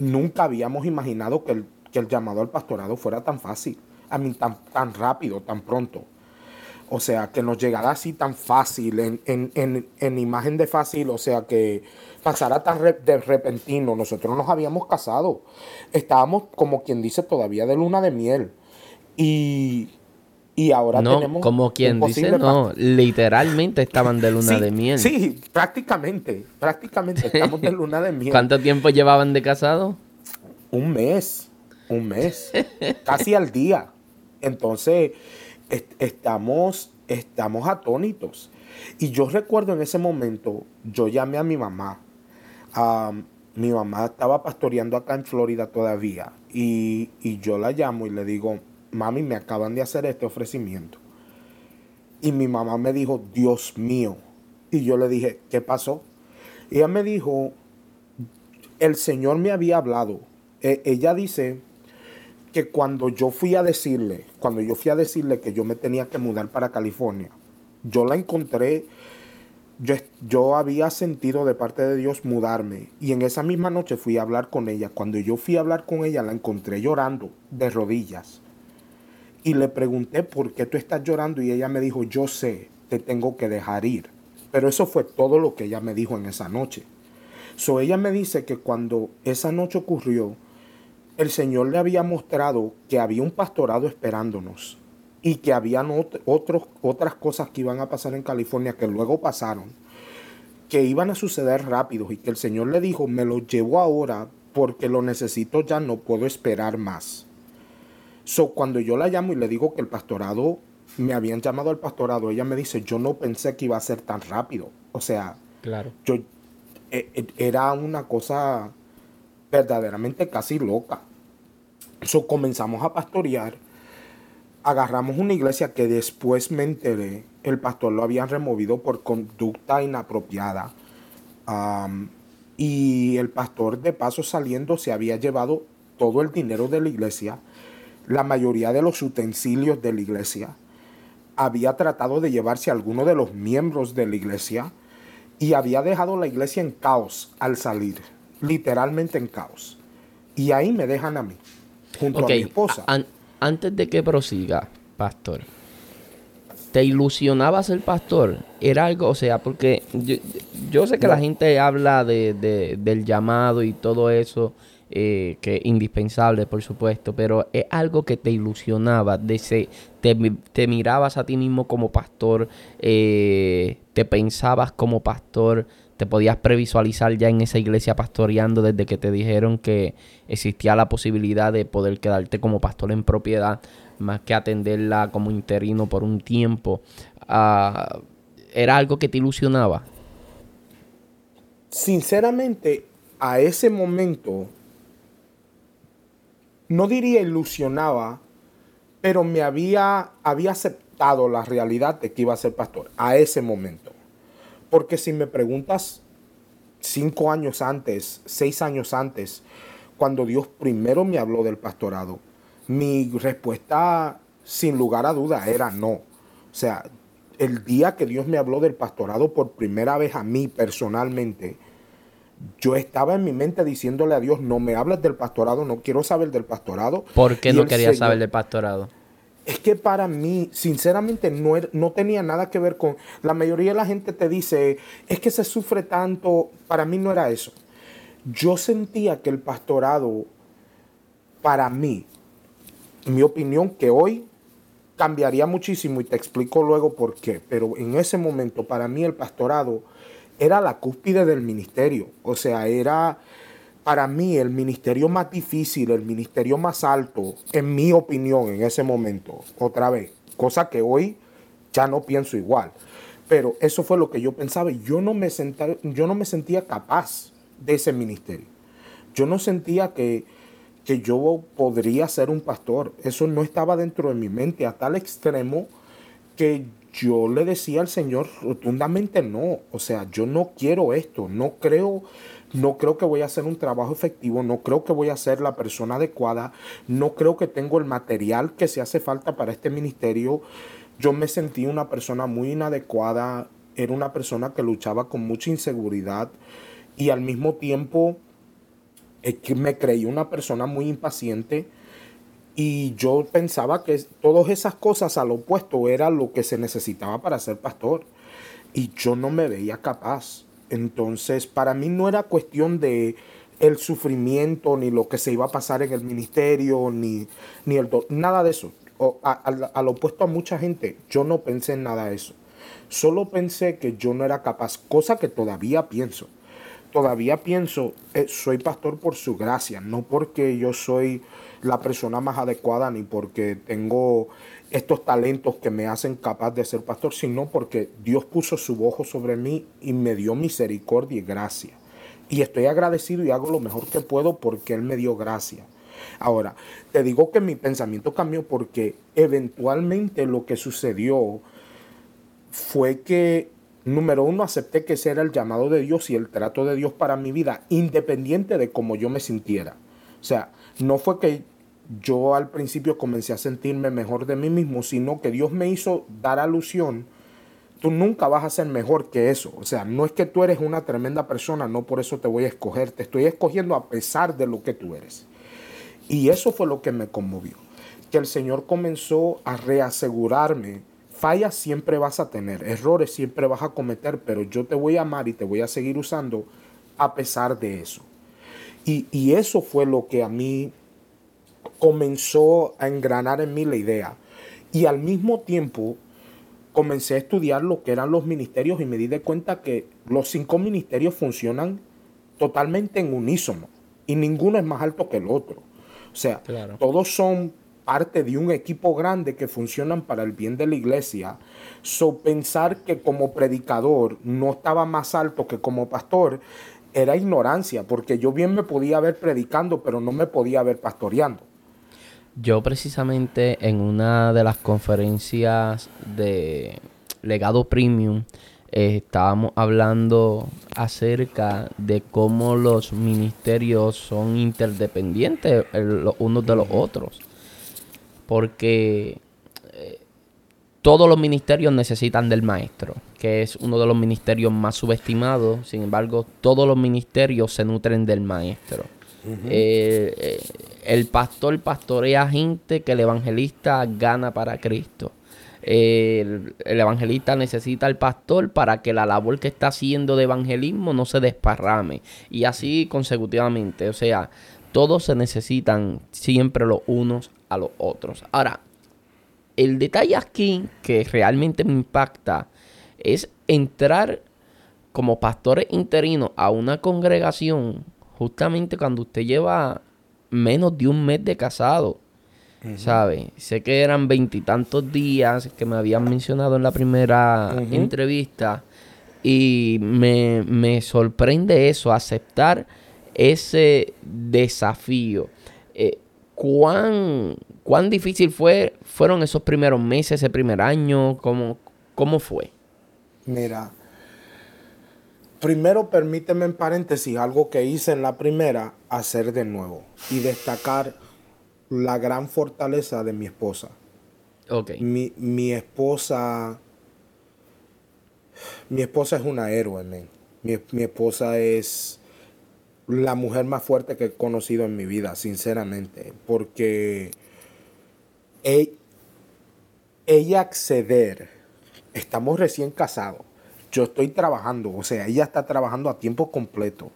nunca habíamos imaginado que el, que el llamado al pastorado fuera tan fácil, a mí tan, tan rápido, tan pronto. O sea, que nos llegara así tan fácil, en, imagen de fácil, o sea, que pasara tan de repentino. Nosotros nos habíamos casado. Estábamos, como quien dice, todavía de luna de miel. Y, y ahora no, tenemos. Como quien dice, no, literalmente estaban de luna de miel. Sí, prácticamente, prácticamente estamos de luna de miel. ¿Cuánto tiempo llevaban de casado? Un mes, un mes, casi al día. Entonces, estamos, estamos atónitos. Y yo recuerdo en ese momento, yo llamé a mi mamá. mi mamá estaba pastoreando acá en Florida todavía. Y, y yo la llamo y le digo, mami, me acaban de hacer este ofrecimiento. Y mi mamá me dijo, Dios mío. Y yo le dije, ¿qué pasó? Ella me dijo, el Señor me había hablado. E, ella dice que cuando yo fui a decirle, cuando yo fui a decirle que yo me tenía que mudar para California, yo la encontré, yo, yo había sentido de parte de Dios mudarme y en esa misma noche fui a hablar con ella. Cuando yo fui a hablar con ella la encontré llorando de rodillas y le pregunté por qué tú estás llorando y ella me dijo, yo sé, te tengo que dejar ir. Pero eso fue todo lo que ella me dijo en esa noche. So ella me dice que cuando esa noche ocurrió, el Señor le había mostrado que había un pastorado esperándonos y que habían otras cosas que iban a pasar en California que luego pasaron, que iban a suceder rápido y que el Señor le dijo, me lo llevo ahora porque lo necesito ya, no puedo esperar más. So, cuando yo la llamo y le digo que el pastorado, me habían llamado al pastorado, ella me dice, yo no pensé que iba a ser tan rápido. O sea, claro. yo, e, e, era una cosa verdaderamente casi loca. So, comenzamos a pastorear. Agarramos una iglesia que después me enteré, el pastor lo habían removido por conducta inapropiada. y el pastor de paso saliendo se había llevado todo el dinero de la iglesia, la mayoría de los utensilios de la iglesia, había tratado de llevarse a alguno de los miembros de la iglesia y había dejado la iglesia en caos al salir, literalmente en caos. Y ahí me dejan a mí, junto a mi esposa. antes de que prosiga, pastor, ¿te ilusionaba ser pastor? Era algo, o sea, porque yo, sé que la gente habla de, del llamado y todo eso eh, que indispensable, por supuesto, pero es algo que te ilusionaba, de te, mirabas a ti mismo como pastor, eh, te pensabas como pastor, te podías previsualizar ya en esa iglesia pastoreando desde que te dijeron que existía la posibilidad de poder quedarte como pastor en propiedad, más que atenderla como interino por un tiempo. Ah, ¿Era algo que te ilusionaba? Sinceramente, a ese momento no diría ilusionaba, pero me había, había aceptado la realidad de que iba a ser pastor a ese momento. Porque si me preguntas cinco años antes, seis años antes, cuando Dios primero me habló del pastorado, mi respuesta sin lugar a duda era no. O sea, el día que Dios me habló del pastorado por primera vez a mí personalmente, yo estaba en mi mente diciéndole a Dios, no me hables del pastorado, no quiero saber del pastorado. ¿Por qué no quería saber del pastorado? Es que para mí, sinceramente, no, no tenía nada que ver con... La mayoría de la gente te dice, es que se sufre tanto. Para mí no era eso. Yo sentía que el pastorado, para mí, mi opinión, que hoy cambiaría muchísimo y te explico luego por qué, pero en ese momento, para mí el pastorado era la cúspide del ministerio. O sea, era para mí el ministerio más difícil, el ministerio más alto, en mi opinión, en ese momento. Otra vez, cosa que hoy ya no pienso igual. Pero eso fue lo que yo pensaba yo no me, yo no me sentía capaz de ese ministerio. Yo no sentía que, que yo podría ser un pastor. Eso no estaba dentro de mi mente a tal extremo que yo le decía al Señor rotundamente no, o sea, yo no quiero esto, no creo, no creo que voy a hacer un trabajo efectivo, no creo que voy a ser la persona adecuada, no creo que tengo el material que se hace falta para este ministerio. Yo me sentí una persona muy inadecuada, era una persona que luchaba con mucha inseguridad y al mismo tiempo me creí una persona muy impaciente y yo pensaba que todas esas cosas al opuesto era lo que se necesitaba para ser pastor. Y yo no me veía capaz. Entonces, para mí no era cuestión de el sufrimiento, ni lo que se iba a pasar en el ministerio, ni, ni el nada de eso. al, opuesto a mucha gente, yo no pensé en nada de eso. Solo pensé que yo no era capaz, cosa que todavía pienso. Todavía pienso, eh, soy pastor por su gracia, no porque yo soy la persona más adecuada ni porque tengo estos talentos que me hacen capaz de ser pastor, sino porque Dios puso su ojo sobre mí y me dio misericordia y gracia. Y estoy agradecido y hago lo mejor que puedo porque Él me dio gracia. Ahora, te digo que mi pensamiento cambió porque eventualmente lo que sucedió fue que, número uno, acepté que ese era el llamado de Dios y el trato de Dios para mi vida, independiente de cómo yo me sintiera. O sea, no fue que yo al principio comencé a sentirme mejor de mí mismo, sino que Dios me hizo dar alusión. Tú nunca vas a ser mejor que eso. O sea, no es que tú eres una tremenda persona, no por eso te voy a escoger. Te estoy escogiendo a pesar de lo que tú eres. Y eso fue lo que me conmovió. Que el Señor comenzó a reasegurarme. Fallas siempre vas a tener, errores siempre vas a cometer, pero yo te voy a amar y te voy a seguir usando a pesar de eso. Y, eso fue lo que a mí comenzó a engranar en mí la idea. Y al mismo tiempo comencé a estudiar lo que eran los ministerios y me di de cuenta que los cinco ministerios funcionan totalmente en unísono y ninguno es más alto que el otro. O sea, todos son parte de un equipo grande que funcionan para el bien de la iglesia. So pensar que como predicador no estaba más alto que como pastor era ignorancia, porque yo bien me podía ver predicando, pero no me podía ver pastoreando. Yo precisamente en una de las conferencias de Legado Premium eh, estábamos hablando acerca de cómo los ministerios son interdependientes los unos de los otros. Porque eh, todos los ministerios necesitan del maestro, que es uno de los ministerios más subestimados. Sin embargo, todos los ministerios se nutren del maestro. Eh, el pastor pastorea gente que el evangelista gana para Cristo el, evangelista necesita al pastor para que la labor que está haciendo de evangelismo no se desparrame. Y así consecutivamente. O sea, todos se necesitan siempre los unos a los otros. Ahora, el detalle aquí que realmente me impacta es entrar como pastores interinos a una congregación justamente cuando usted lleva menos de un mes de casado. ¿Sabe? Sé que eran veintitantos días que me habían mencionado en la primera entrevista y me, sorprende eso, aceptar ese desafío. Eh, ¿cuán, ¿Cuán difícil fue, fueron esos primeros meses, ese primer año? ¿Cómo, cómo fue? Mira, primero permíteme en paréntesis algo que hice en la primera, hacer de nuevo y destacar la gran fortaleza de mi esposa. Ok. Mi, mi esposa. Mi esposa es una héroe, Mi, mi, esposa es la mujer más fuerte que he conocido en mi vida, sinceramente. Porque e, ella acceder, estamos recién casados, yo estoy trabajando, o sea, ella está trabajando a tiempo completo.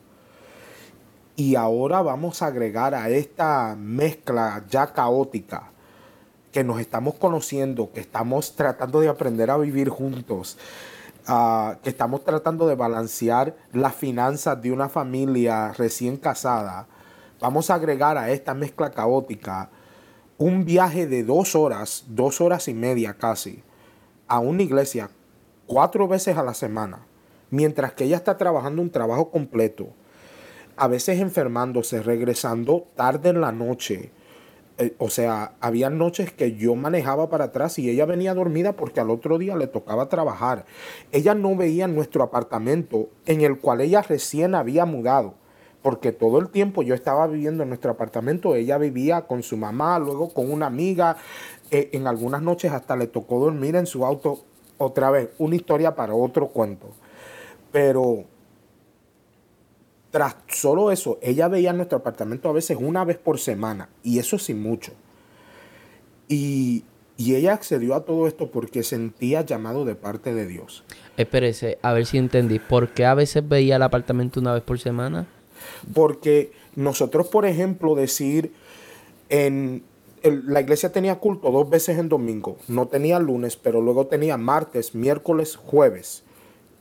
Y ahora vamos a agregar a esta mezcla ya caótica que nos estamos conociendo, que estamos tratando de aprender a vivir juntos, ah, que estamos tratando de balancear las finanzas de una familia recién casada, vamos a agregar a esta mezcla caótica un viaje de dos horas, dos horas y media casi, a una iglesia cuatro veces a la semana, mientras que ella está trabajando un trabajo completo a veces enfermándose, regresando tarde en la noche. Eh, o sea, había noches que yo manejaba para atrás y ella venía dormida porque al otro día le tocaba trabajar. Ella no veía nuestro apartamento en el cual ella recién había mudado. Porque todo el tiempo yo estaba viviendo en nuestro apartamento, ella vivía con su mamá, luego con una amiga, eh, en algunas noches hasta le tocó dormir en su auto. Otra vez, una historia para otro cuento. Pero tras solo eso, ella veía nuestro apartamento a veces una vez por semana, y eso sin mucho. Y, ella accedió a todo esto porque sentía llamado de parte de Dios. Espérese, a ver si entendí. ¿Por qué a veces veía el apartamento una vez por semana? Porque nosotros, por ejemplo, decir, en la iglesia tenía culto dos veces en domingo. No tenía lunes, pero luego tenía martes, miércoles, jueves.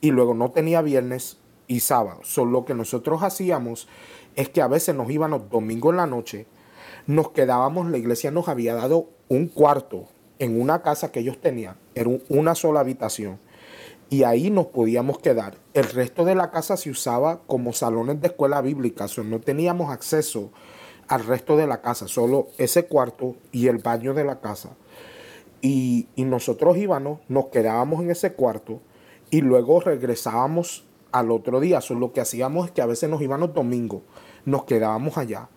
Y luego no tenía viernes, y sábado. Solo lo que nosotros hacíamos es que a veces nos íbamos domingo en la noche, nos quedábamos, la iglesia nos había dado un cuarto en una casa que ellos tenían, era una sola habitación, y ahí nos podíamos quedar. El resto de la casa se usaba como salones de escuela bíblica, o no teníamos acceso al resto de la casa, solo ese cuarto y el baño de la casa. Y, y nosotros íbamos, nos quedábamos en ese cuarto y luego regresábamos al otro día. Eso lo que hacíamos es que a veces nos íbamos domingo, nos quedábamos allá.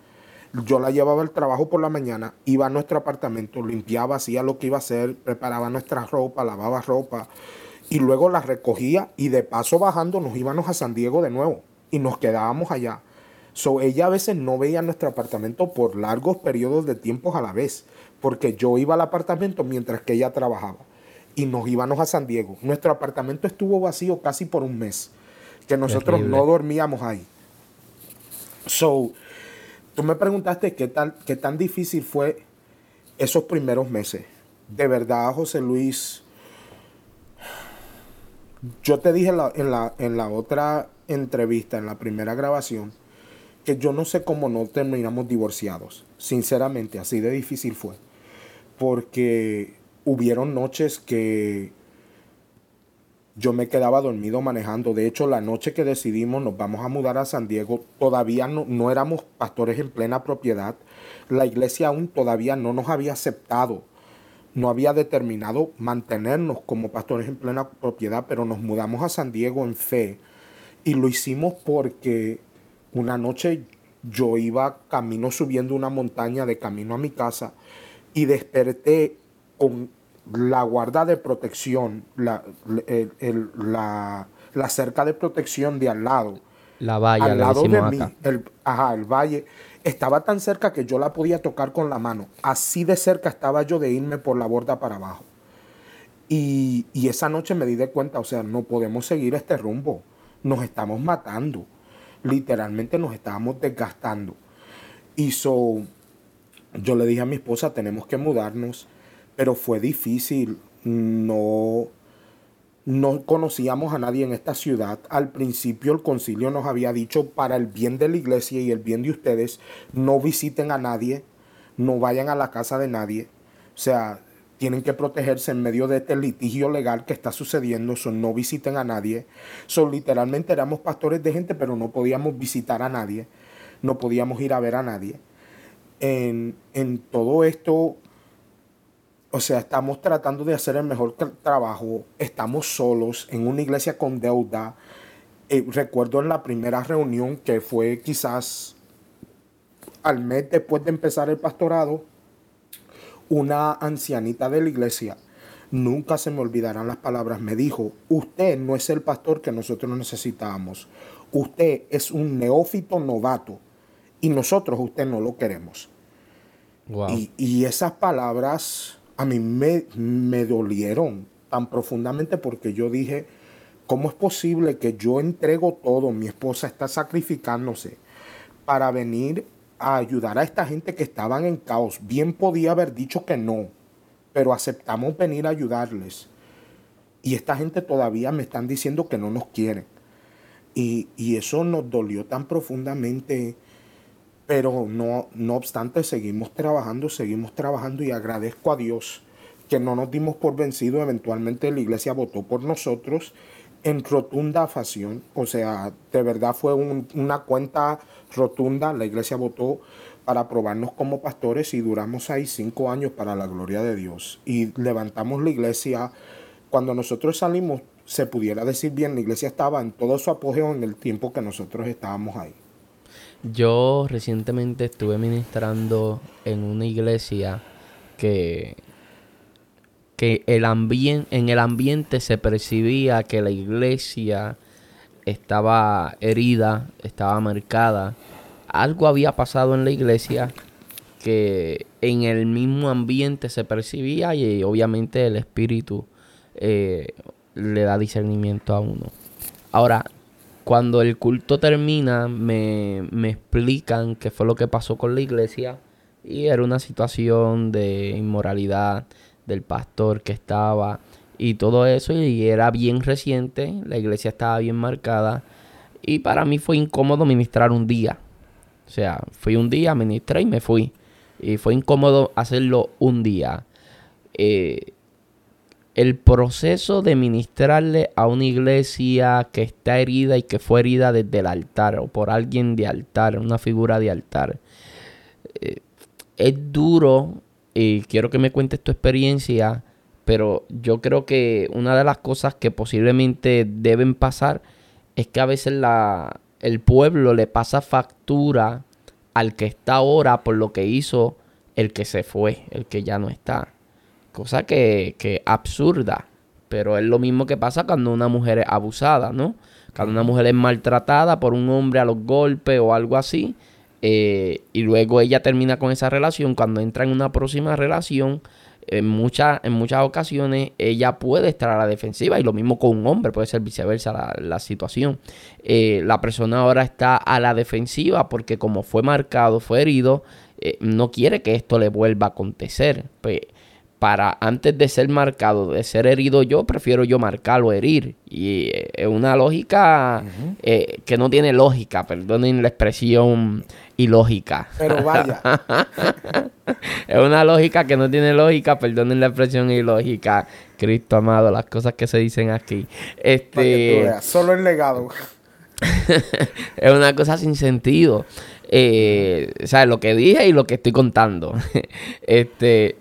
Yo la llevaba al trabajo por la mañana, iba a nuestro apartamento, limpiaba, hacía lo que iba a hacer, preparaba nuestra ropa, lavaba ropa y luego la recogía y de paso bajando nos íbamos a San Diego de nuevo y nos quedábamos allá. So, ella a veces no veía nuestro apartamento por largos periodos de tiempo a la vez, porque yo iba al apartamento mientras que ella trabajaba y nos íbamos a San Diego. Nuestro apartamento estuvo vacío casi por un mes que nosotros no dormíamos ahí. So, tú me preguntaste qué tan, qué tan difícil fue esos primeros meses. De verdad, José Luis, yo te dije en la, en la, en la otra entrevista, en la primera grabación, que yo no sé cómo no terminamos divorciados. Sinceramente, así de difícil fue. Porque hubieron noches que yo me quedaba dormido manejando. De hecho, la noche que decidimos nos vamos a mudar a San Diego, todavía no, no, éramos pastores en plena propiedad. La iglesia aún todavía no nos había aceptado no había determinado mantenernos como pastores en plena propiedad, pero nos mudamos a San Diego en fe y lo hicimos porque una noche yo iba camino subiendo una montaña de camino a mi casa y desperté con la guarda de protección, la, la, cerca de protección de al lado. La valla, al lado de mí, el, ajá, el valle, estaba tan cerca que yo la podía tocar con la mano. Así de cerca estaba yo de irme por la borda para abajo. Y, y esa noche me di de cuenta, o sea, no podemos seguir este rumbo. Nos estamos matando. Literalmente nos estábamos desgastando. Y so, yo le dije a mi esposa, tenemos que mudarnos pero fue difícil. No, no conocíamos a nadie en esta ciudad. Al principio el concilio nos había dicho, para el bien de la iglesia y el bien de ustedes, no visiten a nadie, no vayan a la casa de nadie. O sea, tienen que protegerse en medio de este litigio legal que está sucediendo, so no visiten a nadie. Son literalmente éramos pastores de gente, pero no podíamos visitar a nadie, no podíamos ir a ver a nadie. En, en todo esto o sea, estamos tratando de hacer el mejor trabajo, estamos solos en una iglesia con deuda. Eh, recuerdo en la primera reunión que fue quizás al mes después de empezar el pastorado, una ancianita de la iglesia, nunca se me olvidarán las palabras, me dijo, usted no es el pastor que nosotros necesitamos, usted es un neófito novato y nosotros usted no lo queremos. Y, y esas palabras a mí me, me dolieron tan profundamente porque yo dije, ¿cómo es posible que yo entrego todo, mi esposa está sacrificándose para venir a ayudar a esta gente que estaban en caos? Bien podía haber dicho que no, pero aceptamos venir a ayudarles. Y esta gente todavía me están diciendo que no nos quieren. Y, y eso nos dolió tan profundamente pero no, no obstante, seguimos trabajando, seguimos trabajando y agradezco a Dios que no nos dimos por vencido. Eventualmente la iglesia votó por nosotros en rotunda facción. O sea, de verdad fue una cuenta rotunda. La iglesia votó para aprobarnos como pastores y duramos ahí cinco años para la gloria de Dios. Y levantamos la iglesia. Cuando nosotros salimos, se pudiera decir bien, la iglesia estaba en todo su apogeo en el tiempo que nosotros estábamos ahí. Yo recientemente estuve ministrando en una iglesia que, que el en el ambiente se percibía que la iglesia estaba herida, estaba marcada. Algo había pasado en la iglesia que en el mismo ambiente se percibía y obviamente el espíritu eh, le da discernimiento a uno. Ahora, cuando el culto termina, me, explican qué fue lo que pasó con la iglesia. Y era una situación de inmoralidad del pastor que estaba y todo eso. Y era bien reciente, la iglesia estaba bien marcada. Y para mí fue incómodo ministrar un día. O sea, fui un día, ministré y me fui. Y fue incómodo hacerlo un día. Eh, el proceso de ministrarle a una iglesia que está herida y que fue herida desde el altar o por alguien de altar, una figura de altar. Eh, es duro y quiero que me cuentes tu experiencia, pero yo creo que una de las cosas que posiblemente deben pasar es que a veces la, el pueblo le pasa factura al que está ahora por lo que hizo el que se fue, el que ya no está. Cosa que, que absurda. Pero es lo mismo que pasa cuando una mujer es abusada, ¿no? Cuando una mujer es maltratada por un hombre a los golpes o algo así. Eh, y luego ella termina con esa relación. Cuando entra en una próxima relación, en, muchas en muchas ocasiones ella puede estar a la defensiva. Y lo mismo con un hombre, puede ser viceversa la, situación. Eh, la persona ahora está a la defensiva porque como fue marcado, fue herido, eh, no quiere que esto le vuelva a acontecer. Pues, para antes de ser marcado, de ser herido yo, prefiero yo marcar o herir. Y eh, es una lógica que no tiene lógica, perdonen la expresión ilógica. Pero vaya. es una lógica que no tiene lógica, perdonen la expresión ilógica. Cristo amado, las cosas que se dicen aquí. Este, solo el legado. es una cosa sin sentido. Eh, o sea, lo que dije y lo que estoy contando. este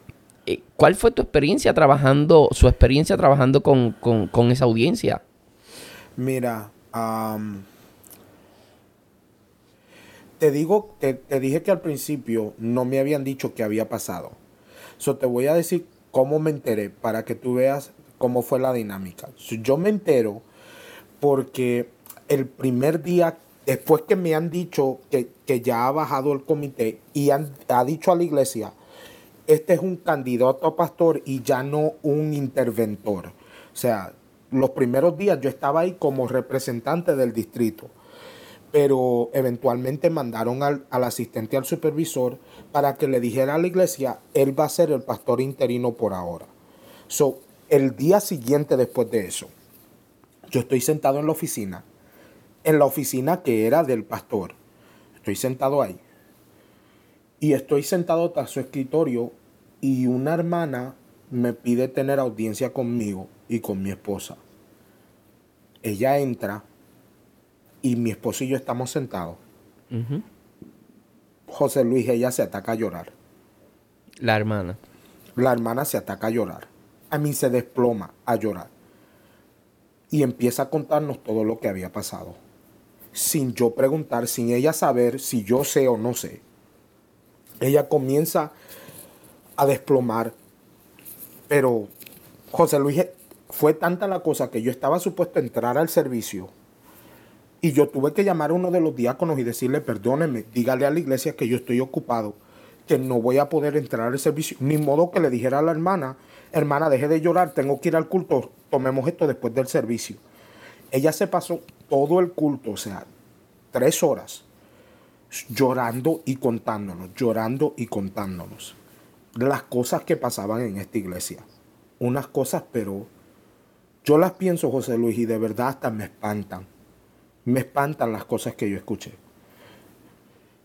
eh, ¿cuál fue tu experiencia trabajando, su experiencia trabajando con, esa audiencia? Mira, te digo, te, te, dije que al principio no me habían dicho qué había pasado. So, te voy a decir cómo me enteré para que tú veas cómo fue la dinámica. yo me entero porque el primer día, después que me han dicho que, ya ha bajado el comité y han, ha dicho a la iglesia, este es un candidato a pastor y ya no un interventor. O sea, los primeros días yo estaba ahí como representante del distrito, pero eventualmente mandaron al, asistente al supervisor para que le dijera a la iglesia, él va a ser el pastor interino por ahora. So, el día siguiente después de eso, yo estoy sentado en la oficina, en la oficina que era del pastor. Estoy sentado ahí. Y estoy sentado tras su escritorio y una hermana me pide tener audiencia conmigo y con mi esposa. Ella entra y mi esposo y yo estamos sentados. José Luis, ella se ataca a llorar. La hermana. La hermana se ataca a llorar. A mí se desploma a llorar y empieza a contarnos todo lo que había pasado. Sin yo preguntar, sin ella saber si yo sé o no sé. Ella comienza a desplomar. Pero José Luis, fue tanta la cosa que yo estaba supuesto a entrar al servicio. Y yo tuve que llamar a uno de los diáconos y decirle, perdóneme, dígale a la iglesia que yo estoy ocupado, que no voy a poder entrar al servicio. Ni modo que le dijera a la hermana, hermana, deje de llorar, tengo que ir al culto, tomemos esto después del servicio. Ella se pasó todo el culto, o sea, tres horas, llorando y contándonos, llorando y contándonos las cosas que pasaban en esta iglesia. Unas cosas, pero yo las pienso, José Luis, y de verdad hasta me espantan. Me espantan las cosas que yo escuché.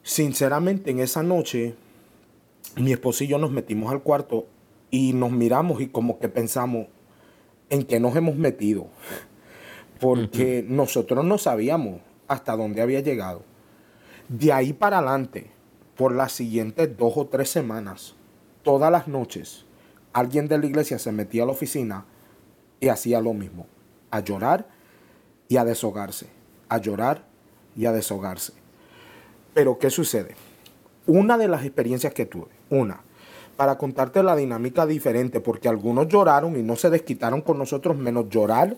Sinceramente, en esa noche, mi esposo y yo nos metimos al cuarto y nos miramos y como que pensamos en qué nos hemos metido, porque nosotros no sabíamos hasta dónde había llegado. De ahí para adelante, por las siguientes dos o tres semanas, todas las noches, alguien de la iglesia se metía a la oficina y hacía lo mismo, a llorar y a deshogarse, a llorar y a deshogarse. Pero ¿qué sucede? Una de las experiencias que tuve, una, para contarte la dinámica diferente, porque algunos lloraron y no se desquitaron con nosotros, menos llorar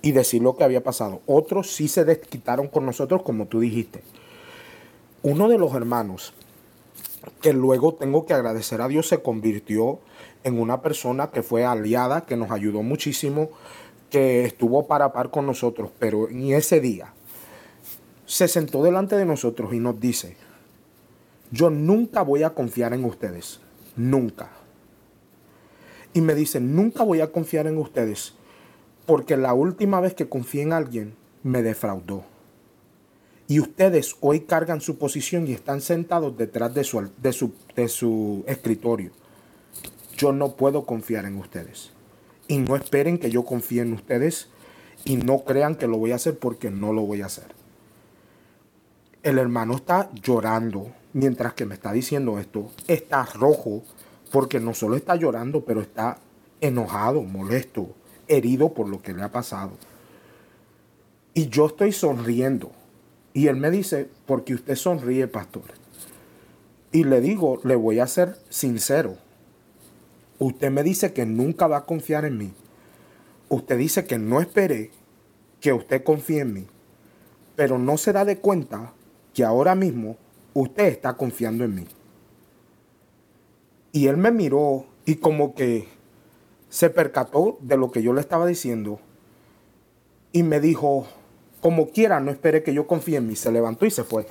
y decir lo que había pasado. Otros sí se desquitaron con nosotros, como tú dijiste. Uno de los hermanos, que luego tengo que agradecer a Dios, se convirtió en una persona que fue aliada, que nos ayudó muchísimo, que estuvo para par con nosotros, pero en ese día se sentó delante de nosotros y nos dice, yo nunca voy a confiar en ustedes nunca. Y me dicen, nunca voy a confiar en ustedes, porque la última vez que confié en alguien me defraudó. Y ustedes hoy cargan su posición y están sentados detrás de su, de su, de su escritorio. Yo no puedo confiar en ustedes. Y no esperen que yo confíe en ustedes y no crean que lo voy a hacer porque no lo voy a hacer. El hermano está llorando mientras que me está diciendo esto, está rojo porque no solo está llorando, pero está enojado, molesto, herido por lo que le ha pasado. Y yo estoy sonriendo. Y él me dice, porque usted sonríe, pastor. Y le digo, le voy a ser sincero. Usted me dice que nunca va a confiar en mí. Usted dice que no esperé que usted confíe en mí. Pero no se da de cuenta que ahora mismo usted está confiando en mí. Y él me miró y como que se percató de lo que yo le estaba diciendo y me dijo, como quiera, no espere que yo confíe en mí. Se levantó y se fue.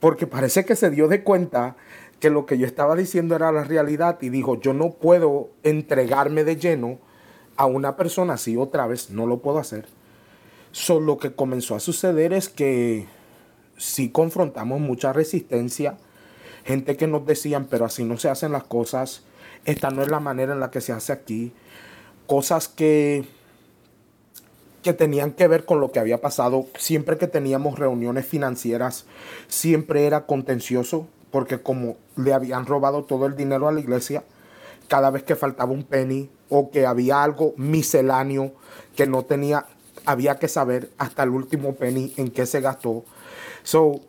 Porque parece que se dio de cuenta que lo que yo estaba diciendo era la realidad y dijo, yo no puedo entregarme de lleno a una persona así otra vez, no lo puedo hacer. Solo lo que comenzó a suceder es que sí confrontamos mucha resistencia, gente que nos decían, pero así no se hacen las cosas, esta no es la manera en la que se hace aquí, cosas que, que tenían que ver con lo que había pasado, siempre que teníamos reuniones financieras, siempre era contencioso, porque como le habían robado todo el dinero a la iglesia, cada vez que faltaba un penny o que había algo misceláneo que no tenía, había que saber hasta el último penny en qué se gastó. So,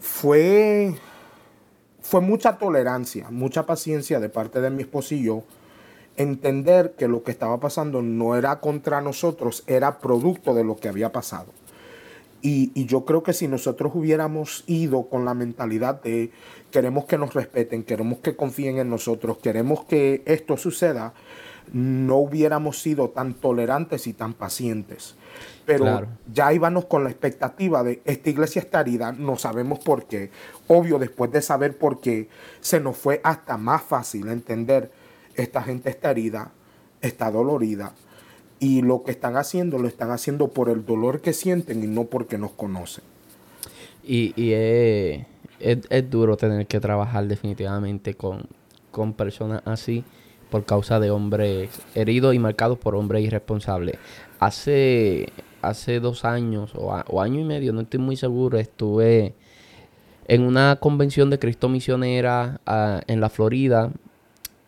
fue, fue mucha tolerancia, mucha paciencia de parte de mi esposo y yo entender que lo que estaba pasando no era contra nosotros, era producto de lo que había pasado. Y, yo creo que si nosotros hubiéramos ido con la mentalidad de queremos que nos respeten, queremos que confíen en nosotros, queremos que esto suceda, no hubiéramos sido tan tolerantes y tan pacientes. Pero ya íbamos con la expectativa de esta iglesia está herida, no sabemos por qué. Obvio, después de saber por qué, se nos fue hasta más fácil entender esta gente está herida, está dolorida y lo que están haciendo lo están haciendo por el dolor que sienten y no porque nos conocen. Y, es, es, duro tener que trabajar definitivamente con, con personas así por causa de hombres heridos y marcados por hombres irresponsables. Hace, hace dos años o, año y medio, no estoy muy seguro, estuve en una convención de Cristo Misionera ah, en la Florida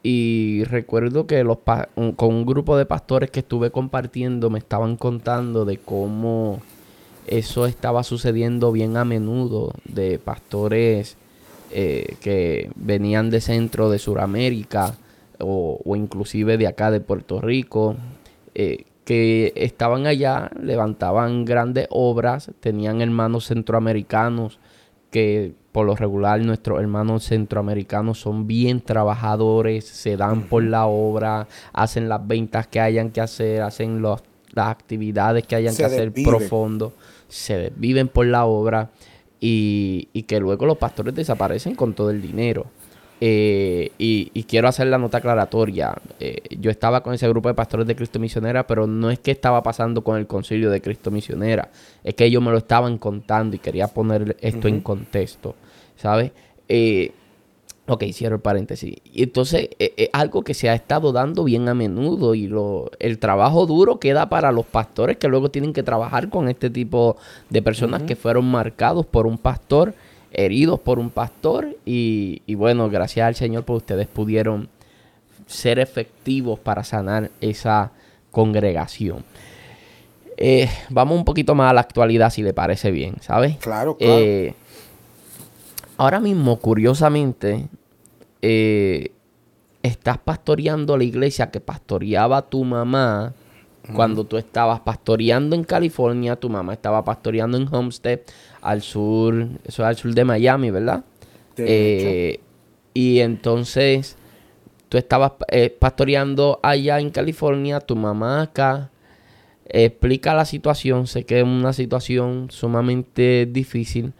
y recuerdo que los con un grupo de pastores que estuve compartiendo me estaban contando de cómo eso estaba sucediendo bien a menudo de pastores eh, que venían de centro de Sudamérica o, inclusive de acá de Puerto Rico, eh, que estaban allá, levantaban grandes obras, tenían hermanos centroamericanos que por lo regular nuestros hermanos centroamericanos son bien trabajadores, se dan por la obra, hacen las ventas que hayan que hacer, hacen las actividades que hayan que hacer profundo, se viven por la obra y, y que luego los pastores desaparecen con todo el dinero. Eh, y, quiero hacer la nota aclaratoria. Eh, yo estaba con ese grupo de pastores de Cristo Misionera, pero no es que estaba pasando con el concilio de Cristo Misionera. Es que ellos me lo estaban contando y quería poner esto en contexto. ¿Sabes? Eh, ok, cierro el paréntesis. Y entonces es algo que se ha estado dando bien a menudo y lo, el trabajo duro queda para los pastores que luego tienen que trabajar con este tipo de personas que fueron marcados por un pastor heridos por un pastor y, bueno, gracias al Señor pues ustedes pudieron ser efectivos para sanar esa congregación. Eh, vamos un poquito más a la actualidad si le parece bien, ¿sabes? Claro, claro. Eh, ahora mismo, curiosamente, eh, estás pastoreando la iglesia que pastoreaba tu mamá cuando tú estabas pastoreando en California, tu mamá estaba pastoreando en Homestead, al sur, eso es al sur de Miami, ¿verdad? Eh, y entonces tú estabas eh, pastoreando allá en California, tu mamá acá. Explica la situación, sé que es una situación sumamente difícil,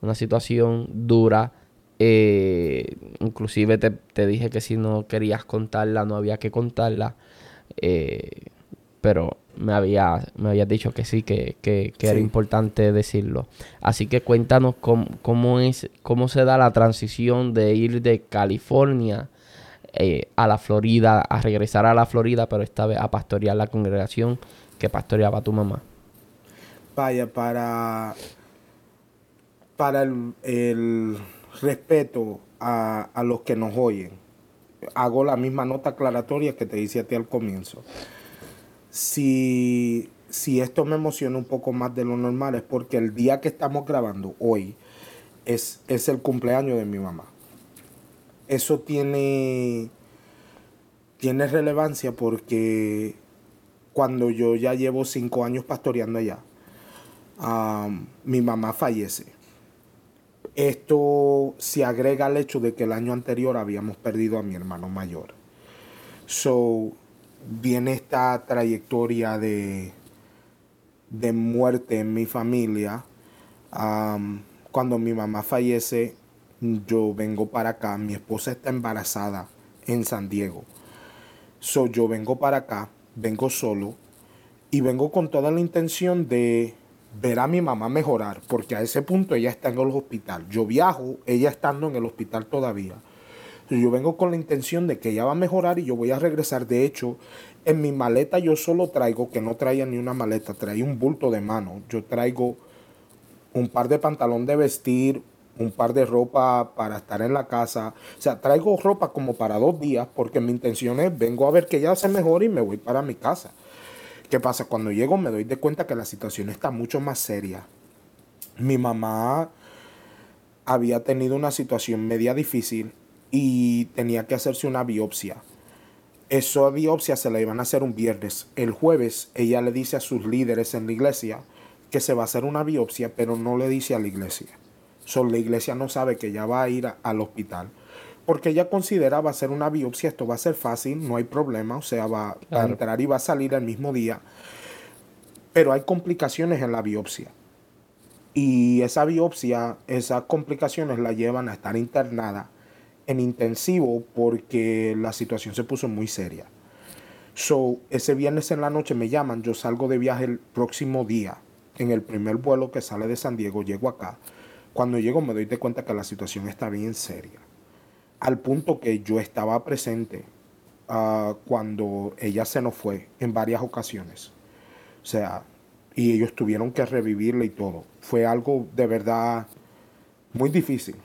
una situación dura. Eh, inclusive te, te, dije que si no querías contarla, no había que contarla. Pero me había, me habías dicho que sí, que, que, era importante decirlo. Así que cuéntanos cómo, es, cómo se da la transición de ir de California eh, a la Florida, a regresar a la Florida, pero esta vez a pastorear la congregación que pastoreaba tu mamá. Vaya, para, para el, respeto a, a los que nos oyen, hago la misma nota aclaratoria que te hice a ti al comienzo si, esto me emociona un poco más de lo normal es porque el día que estamos grabando hoy es, es el cumpleaños de mi mamá. Eso tiene, tiene relevancia porque cuando yo ya llevo cinco años pastoreando allá, mi mamá fallece. Esto se agrega al hecho de que el año anterior habíamos perdido a mi hermano mayor. So, viene esta trayectoria de, de muerte en mi familia. cuando mi mamá fallece, yo vengo para acá. Mi esposa está embarazada en San Diego. So, yo vengo para acá, vengo solo y vengo con toda la intención de ver a mi mamá mejorar, porque a ese punto ella está en el hospital. Yo viajo, ella estando en el hospital todavía. Yo vengo con la intención de que ella va a mejorar y yo voy a regresar. De hecho, en mi maleta yo solo traigo, que no traía ni una maleta, traía un bulto de mano. Yo traigo un par de pantalón de vestir, un par de ropa para estar en la casa. O sea, traigo ropa como para dos días porque mi intención es, vengo a ver que ya se mejor y me voy para mi casa. ¿Qué pasa? Cuando llego me doy de cuenta que la situación está mucho más seria. Mi mamá había tenido una situación media difícil y tenía que hacerse una biopsia. Esa biopsia se la iban a hacer un viernes. El jueves ella le dice a sus líderes en la iglesia que se va a hacer una biopsia, pero no le dice a la iglesia. So, la iglesia no sabe que ella va a ir al hospital. Porque ella consideraba hacer una biopsia, esto va a ser fácil, no hay problema, o sea, va a entrar y va a salir el mismo día. Pero hay complicaciones en la biopsia. Y esa biopsia, esas complicaciones la llevan a estar internada en intensivo porque la situación se puso muy seria. So, ese viernes en la noche me llaman, yo salgo de viaje el próximo día, en el primer vuelo que sale de San Diego, llego acá. Cuando llego me doy de cuenta que la situación está bien seria. Al punto que yo estaba presente ah, cuando ella se nos fue en varias ocasiones. O sea, y ellos tuvieron que revivirla y todo. Fue algo de verdad muy difícil.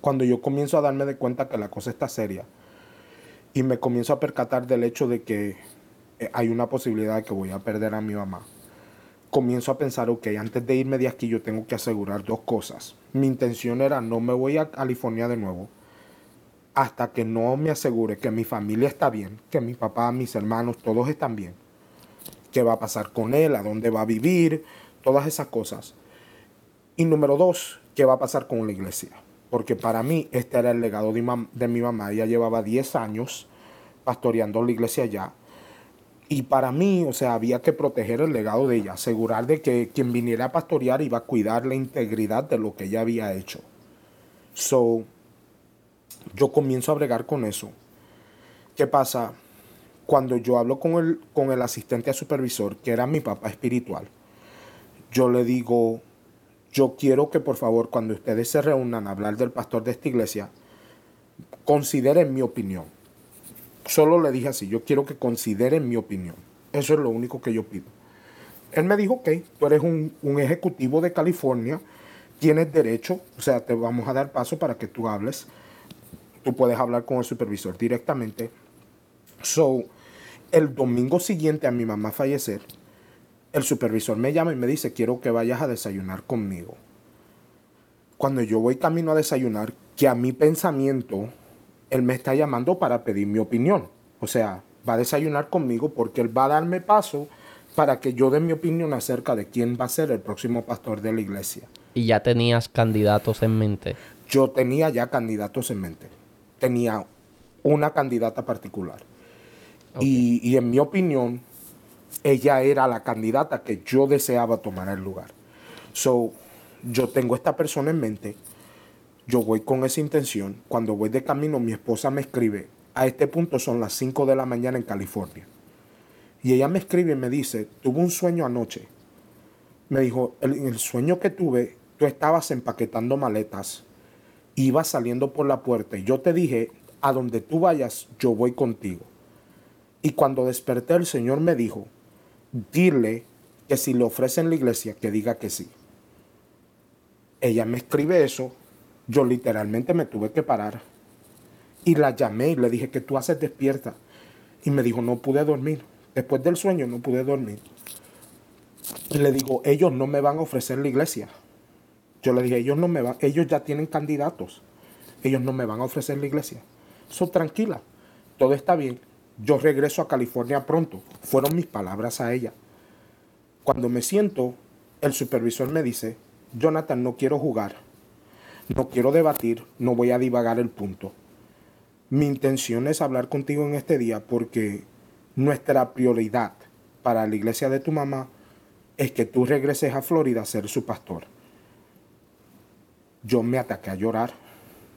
Cuando yo comienzo a darme de cuenta que la cosa está seria y me comienzo a percatar del hecho de que eh, hay una posibilidad de que voy a perder a mi mamá, comienzo a pensar, ok, antes de irme de aquí yo tengo que asegurar dos cosas. Mi intención era no me voy a California de nuevo hasta que no me asegure que mi familia está bien, que mi papá, mis hermanos, todos están bien qué va a pasar con él, a dónde va a vivir, todas esas cosas. Y número dos, qué va a pasar con la iglesia. Porque para mí este era el legado de, mi mamá. Ella llevaba 10 años pastoreando la iglesia allá. Y para mí, o sea, había que proteger el legado de ella, asegurar de que quien viniera a pastorear iba a cuidar la integridad de lo que ella había hecho. So, yo comienzo a bregar con eso. ¿Qué pasa? cuando yo hablo con el, con el asistente a supervisor, que era mi papá espiritual, yo le digo, yo quiero que por favor cuando ustedes se reúnan a hablar del pastor de esta iglesia, consideren mi opinión. Solo le dije así, yo quiero que consideren mi opinión. Eso es lo único que yo pido. Él me dijo, ok, tú eres un, un ejecutivo de California, tienes derecho, o sea, te vamos a dar paso para que tú hables. Tú puedes hablar con el supervisor directamente. So, el domingo siguiente a mi mamá fallecer, el supervisor me llama y me dice, quiero que vayas a desayunar conmigo. Cuando yo voy camino a desayunar, que a mi pensamiento, él me está llamando para pedir mi opinión. O sea, va a desayunar conmigo porque él va a darme paso para que yo dé mi opinión acerca de quién va a ser el próximo pastor de la iglesia. ¿Y ya tenías candidatos en mente? Yo tenía ya candidatos en mente. Tenía una candidata particular. Y, en mi opinión, ella era la candidata que yo deseaba tomar el lugar. So, yo tengo esta persona en mente, yo voy con esa intención. Cuando voy de camino, mi esposa me escribe, a este punto son las 5 de la mañana en California. Y ella me escribe y me dice, tuve un sueño anoche. Me dijo, el, el sueño que tuve, tú estabas empaquetando maletas, ibas saliendo por la puerta y yo te dije, a donde tú vayas, yo voy contigo. Y cuando desperté el Señor me dijo, dile que si le ofrecen la iglesia, que diga que sí. Ella me escribe eso, yo literalmente me tuve que parar. Y la llamé y le dije que tú haces despierta. Y me dijo, no pude dormir. Después del sueño no pude dormir. Y le digo, ellos no me van a ofrecer la iglesia. Yo le dije, ellos no me van, ellos ya tienen candidatos. Ellos no me van a ofrecer la iglesia. So, tranquila, todo está bien yo regreso a California pronto. Fueron mis palabras a ella. Cuando me siento, el supervisor me dice, Jonathan, no quiero jugar, no quiero debatir, no voy a divagar el punto. Mi intención es hablar contigo en este día porque nuestra prioridad para la iglesia de tu mamá es que tú regreses a Florida a ser su pastor. Yo me ataqué a llorar,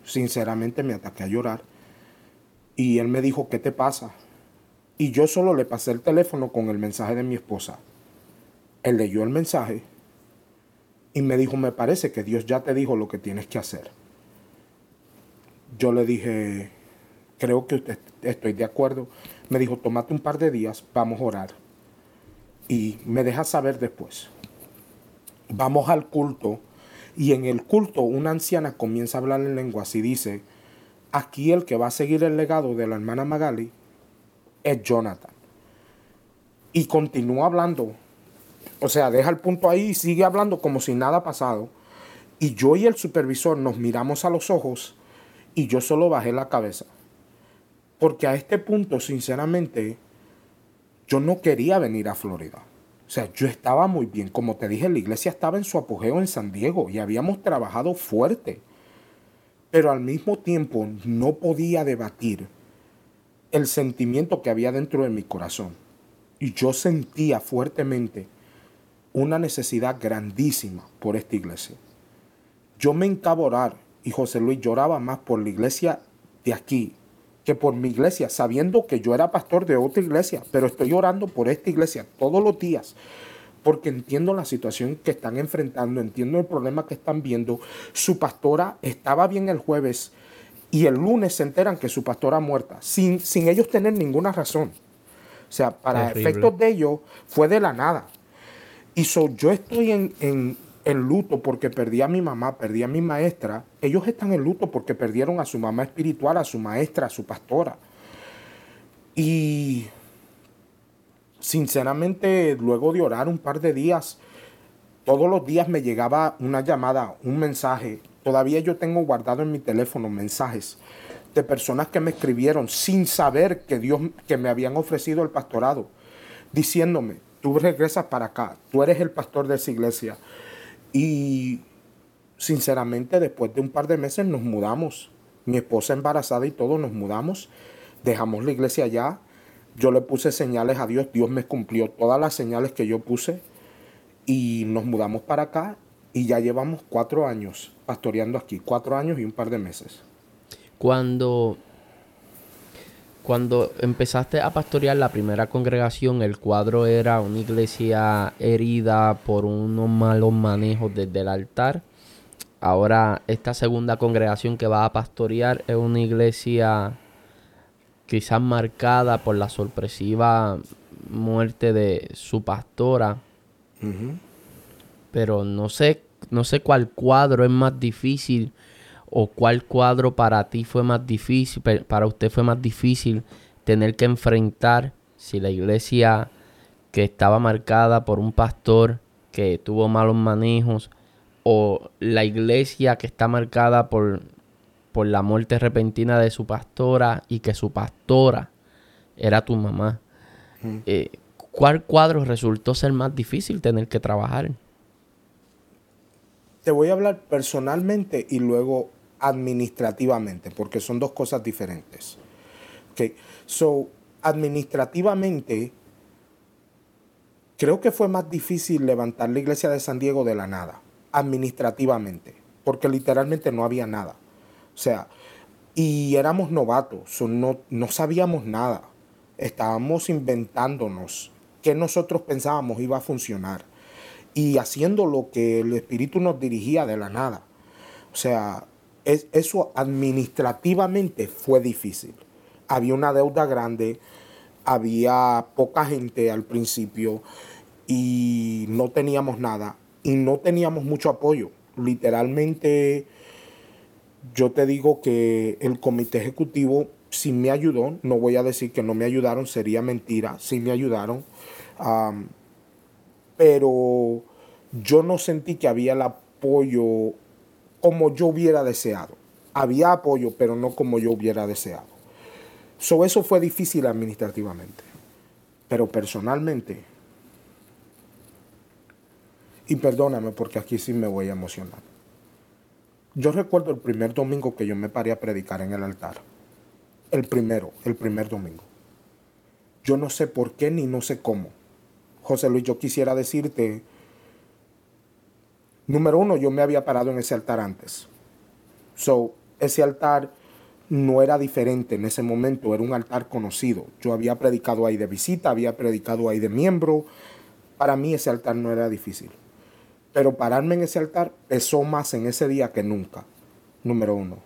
sinceramente me ataqué a llorar. Y él me dijo, ¿qué te pasa? Y yo solo le pasé el teléfono con el mensaje de mi esposa. Él leyó el mensaje y me dijo, me parece que Dios ya te dijo lo que tienes que hacer. Yo le dije, creo que usted, estoy de acuerdo. Me dijo, tómate un par de días, vamos a orar. Y me deja saber después. Vamos al culto Y en el culto una anciana comienza a hablar en lenguas y dice, aquí el que va a seguir el legado de la hermana Magali es Jonathan. Y continúa hablando. O sea, deja el punto ahí y sigue hablando como si nada ha pasado. Y yo y el supervisor nos miramos a los ojos y yo solo bajé la cabeza. Porque a este punto, sinceramente, yo no quería venir a Florida. O sea, yo estaba muy bien. Como te dije, la iglesia estaba en su apogeo en San Diego y habíamos trabajado fuerte. Pero al mismo tiempo no podía debatir el sentimiento que había dentro de mi corazón. Y yo sentía fuertemente una necesidad grandísima por esta iglesia. Yo me encaborar y José Luis lloraba más por la iglesia de aquí que por mi iglesia, sabiendo que yo era pastor de otra iglesia, pero estoy orando por esta iglesia todos los días, porque entiendo la situación que están enfrentando, entiendo el problema que están viendo. Su pastora estaba bien el jueves y el lunes se enteran que su pastora muerta, sin, sin ellos tener ninguna razón. O sea, para efectos de ellos fue de la nada. Y so, yo estoy en, en luto porque perdí a mi mamá, perdí a mi maestra, ellos están en luto porque perdieron a su mamá espiritual, a su maestra, a su pastora. Y sinceramente, luego de orar un par de días, todos los días me llegaba una llamada, un mensaje. Todavía yo tengo guardado en mi teléfono mensajes de personas que me escribieron sin saber que Dios, que me habían ofrecido el pastorado, diciéndome, tú regresas para acá, tú eres el pastor de esa iglesia y sinceramente después de un par de meses nos mudamos. Mi esposa embarazada y todo nos mudamos. Dejamos la iglesia allá. Yo le puse señales a Dios. Dios me cumplió todas las señales que yo puse. Y nos mudamos para acá. Y ya llevamos cuatro años pastoreando aquí. Cuatro años y un par de meses. Cuando cuando empezaste a pastorear la primera congregación, el cuadro era una iglesia herida por unos malos manejos desde el altar. Ahora esta segunda congregación que va a pastorear es una iglesia quizás marcada por la sorpresiva muerte de su pastora. Pero no sé, no sé cuál cuadro es más difícil o cuál cuadro para ti fue más difícil, para usted fue más difícil tener que enfrentar si la iglesia que estaba marcada por un pastor que tuvo malos manejos o la iglesia que está marcada por, por la muerte repentina de su pastora y que su pastora era tu mamá. Eh, ¿Cuál cuadro resultó ser más difícil tener que trabajar? Te voy a hablar personalmente y luego administrativamente, porque son dos cosas diferentes. Okay. So, administrativamente, creo que fue más difícil levantar la iglesia de San Diego de la nada, administrativamente, porque literalmente no había nada. O sea, y éramos novatos, no, no sabíamos nada, estábamos inventándonos qué nosotros pensábamos iba a funcionar y haciendo lo que el Espíritu nos dirigía de la nada. O sea, eso administrativamente fue difícil. Había una deuda grande, había poca gente al principio y no teníamos nada y no teníamos mucho apoyo. Literalmente, yo te digo que el comité ejecutivo sí me ayudó, no voy a decir que no me ayudaron, sería mentira, sí me ayudaron, pero yo no sentí que había el apoyo como yo hubiera deseado. Había apoyo, pero no como yo hubiera deseado. So, eso fue difícil administrativamente. Pero personalmente, y perdóname porque aquí sí me voy a emocionar. Yo recuerdo el primer domingo que yo me paré a predicar en el altar. El primero, el primer domingo. Yo no sé por qué ni no sé cómo. José Luis, yo quisiera decirte Número uno, yo me había parado en ese altar antes. So, ese altar no era diferente en ese momento, era un altar conocido. Yo había predicado ahí de visita, había predicado ahí de miembro. Para mí ese altar no era difícil. Pero pararme en ese altar pesó más en ese día que nunca. Número uno.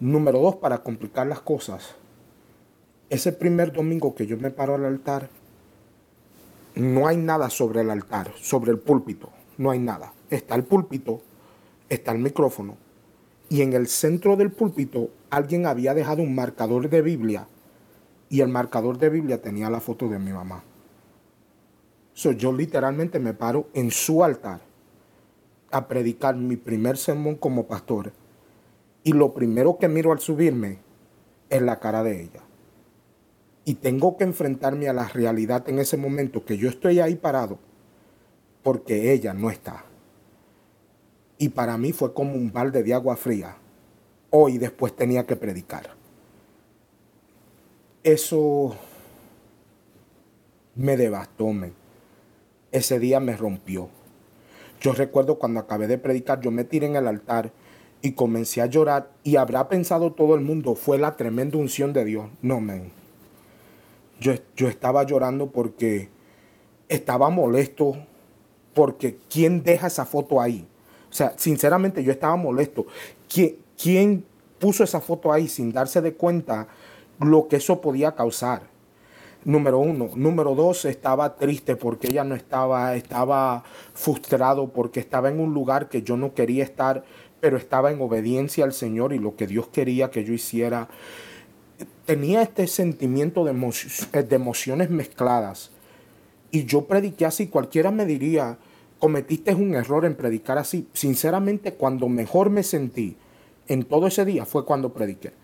Número dos, para complicar las cosas. Ese primer domingo que yo me paro al altar, no hay nada sobre el altar, sobre el púlpito no hay nada. Está el púlpito, está el micrófono y en el centro del púlpito alguien había dejado un marcador de Biblia y el marcador de Biblia tenía la foto de mi mamá. So, yo literalmente me paro en su altar a predicar mi primer sermón como pastor y lo primero que miro al subirme es la cara de ella. Y tengo que enfrentarme a la realidad en ese momento que yo estoy ahí parado porque ella no está. Y para mí fue como un balde de agua fría. Hoy después tenía que predicar. Eso me devastó, Ese día me rompió. Yo recuerdo cuando acabé de predicar, yo me tiré en el altar y comencé a llorar y habrá pensado todo el mundo, fue la tremenda unción de Dios. No, men. Yo, yo estaba llorando porque estaba molesto, porque ¿quién deja esa foto ahí? O sea, sinceramente yo estaba molesto. ¿Quién, quién puso esa foto ahí sin darse de cuenta lo que eso podía causar? Número uno. Número dos, estaba triste porque ella no estaba, estaba frustrado porque estaba en un lugar que yo no quería estar, pero estaba en obediencia al Señor y lo que Dios quería que yo hiciera. Tenía este sentimiento de, de emociones mezcladas. Y yo prediqué así, cualquiera me diría, cometiste un error en predicar así. Sinceramente, cuando mejor me sentí en todo ese día fue cuando prediqué.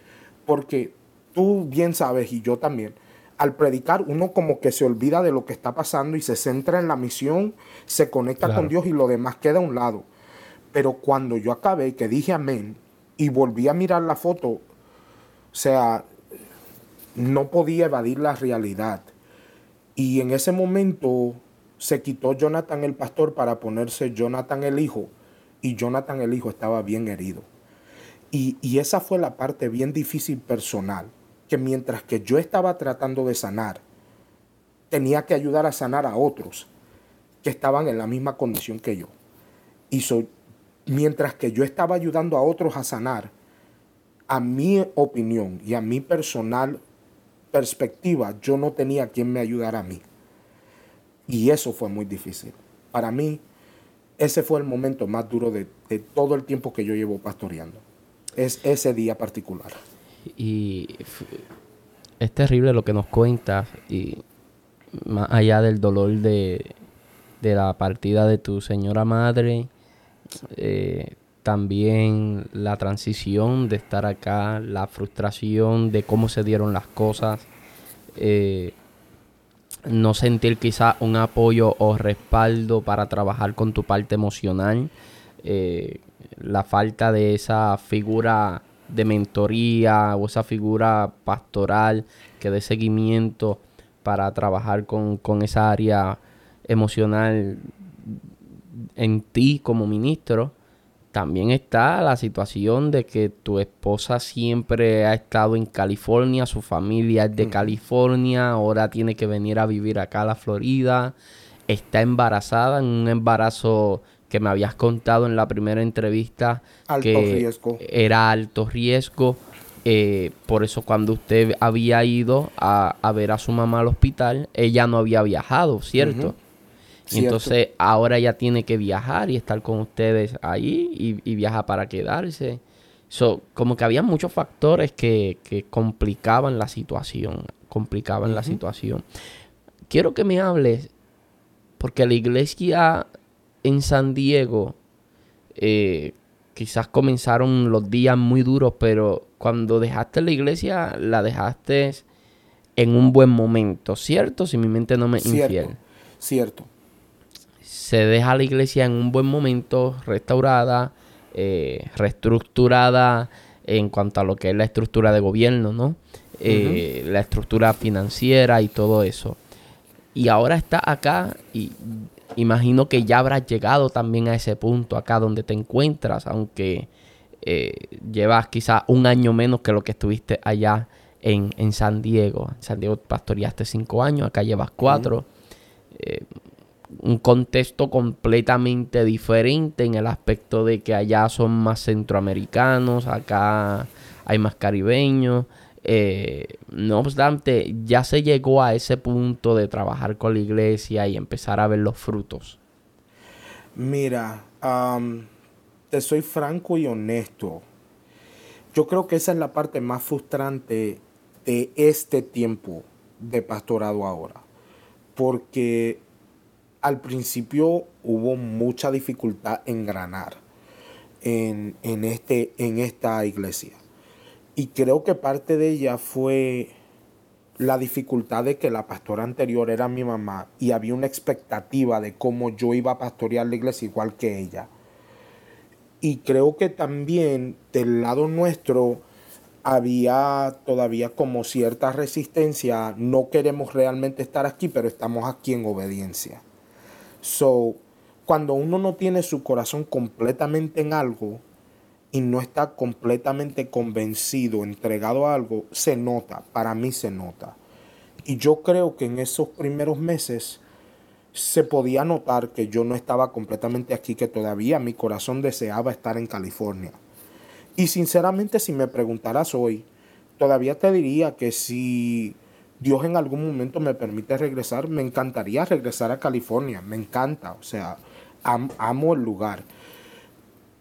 Porque tú bien sabes, y yo también, al predicar uno como que se olvida de lo que está pasando y se centra en la misión, se conecta con Dios y lo demás queda a un lado. Pero cuando yo acabé, que dije amén y volví a mirar la foto, o sea, no podía evadir la realidad. Y en ese momento se quitó Jonathan el pastor para ponerse Jonathan el hijo y Jonathan el hijo estaba bien herido. Y, y esa fue la parte bien difícil personal que mientras que yo estaba tratando de sanar, tenía que ayudar a sanar a otros que estaban en la misma condición que yo. Y mientras que yo estaba ayudando a otros a sanar, a mi opinión y a mi personal perspectiva, yo no tenía quien me ayudara a mí. Y eso fue muy difícil. Para mí, ese fue el momento más duro de, de todo el tiempo que yo llevo pastoreando. Es ese día particular. Y es terrible lo que nos cuentas y más allá del dolor de, la partida de tu señora madre, eh, también la transición de estar acá, la frustración de cómo se dieron las cosas, eh, no sentir quizá un apoyo o respaldo para trabajar con tu parte emocional, eh, la falta de esa figura de mentoría o esa figura pastoral que dé seguimiento para trabajar con, esa área emocional en ti como ministro. También está la situación de que tu esposa siempre ha estado en California, su familia es de California, ahora tiene que venir a vivir acá a la Florida, está embarazada en un embarazo que me habías contado en la primera entrevista que era alto riesgo. Eh, por eso cuando usted había ido a, ver a su mamá al hospital, ella no había viajado, ¿cierto? Y entonces ahora ella tiene que viajar y estar con ustedes ahí y, viaja para quedarse. So, como que había muchos factores que, complicaban la situación, complicaban la situación. Quiero que me hables, porque la iglesia en San Diego, eh, quizás comenzaron los días muy duros, pero cuando dejaste la iglesia, la dejaste en un buen momento, ¿cierto? Si mi mente no me cierto, infiel. Cierto. Se deja la iglesia en un buen momento, restaurada, eh, reestructurada en cuanto a lo que es la estructura de gobierno, ¿no? Eh, la estructura financiera y todo eso. Y ahora está acá y imagino que ya habrás llegado también a ese punto acá donde te encuentras, aunque eh, llevas quizás un año menos que lo que estuviste allá en, San Diego. En San Diego pastoreaste cinco años, acá llevas cuatro. Un contexto completamente diferente en el aspecto de que allá son más centroamericanos, acá hay más caribeños. Eh, no obstante, ya se llegó a ese punto de trabajar con la iglesia y empezar a ver los frutos. Mira, te soy franco y honesto. Yo creo que esa es la parte más frustrante de este tiempo de pastorado ahora. Porque al principio hubo mucha dificultad en granar en, este, en esta iglesia. Y creo que parte de ella fue la dificultad de que la pastora anterior era mi mamá y había una expectativa de cómo yo iba a pastorear la iglesia igual que ella. Y creo que también del lado nuestro había todavía como cierta resistencia, no queremos realmente estar aquí, pero estamos aquí en obediencia. So, cuando uno no tiene su corazón completamente en algo y no está completamente convencido, entregado a algo, se nota, para mí se nota. Y yo creo que en esos primeros meses se podía notar que yo no estaba completamente aquí, que todavía mi corazón deseaba estar en California. Y sinceramente, si me preguntaras hoy, todavía te diría que si Dios en algún momento me permite regresar, me encantaría regresar a California, me encanta, o sea, amo el lugar.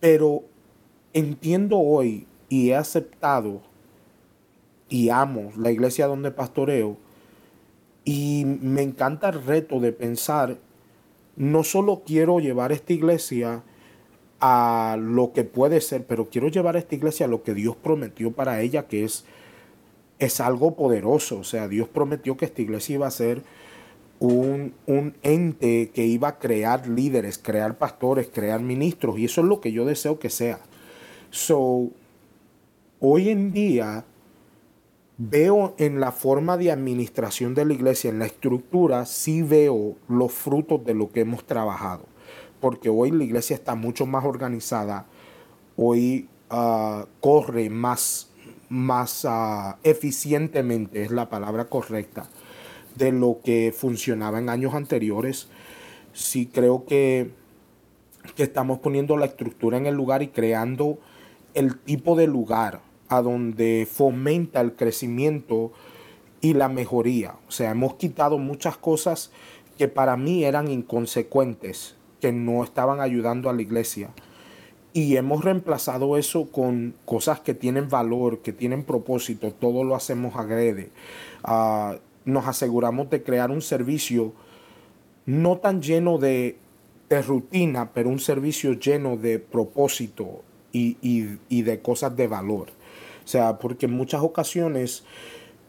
Pero entiendo hoy y he aceptado y amo la iglesia donde pastoreo y me encanta el reto de pensar, no solo quiero llevar esta iglesia a lo que puede ser, pero quiero llevar esta iglesia a lo que Dios prometió para ella, que es es algo poderoso. O sea, Dios prometió que esta iglesia iba a ser un, un, ente que iba a crear líderes, crear pastores, crear ministros. Y eso es lo que yo deseo que sea. So, hoy en día veo en la forma de administración de la iglesia, en la estructura, sí veo los frutos de lo que hemos trabajado. Porque hoy la iglesia está mucho más organizada. Hoy ah, corre más más ah, eficientemente, es la palabra correcta, de lo que funcionaba en años anteriores. Sí creo que, que estamos poniendo la estructura en el lugar y creando el tipo de lugar a donde fomenta el crecimiento y la mejoría. O sea, hemos quitado muchas cosas que para mí eran inconsecuentes, que no estaban ayudando a la iglesia. Y hemos reemplazado eso con cosas que tienen valor, que tienen propósito. Todo lo hacemos agrede. Ah, nos aseguramos de crear un servicio no tan lleno de, rutina, pero un servicio lleno de propósito y, de cosas de valor. O sea, porque en muchas ocasiones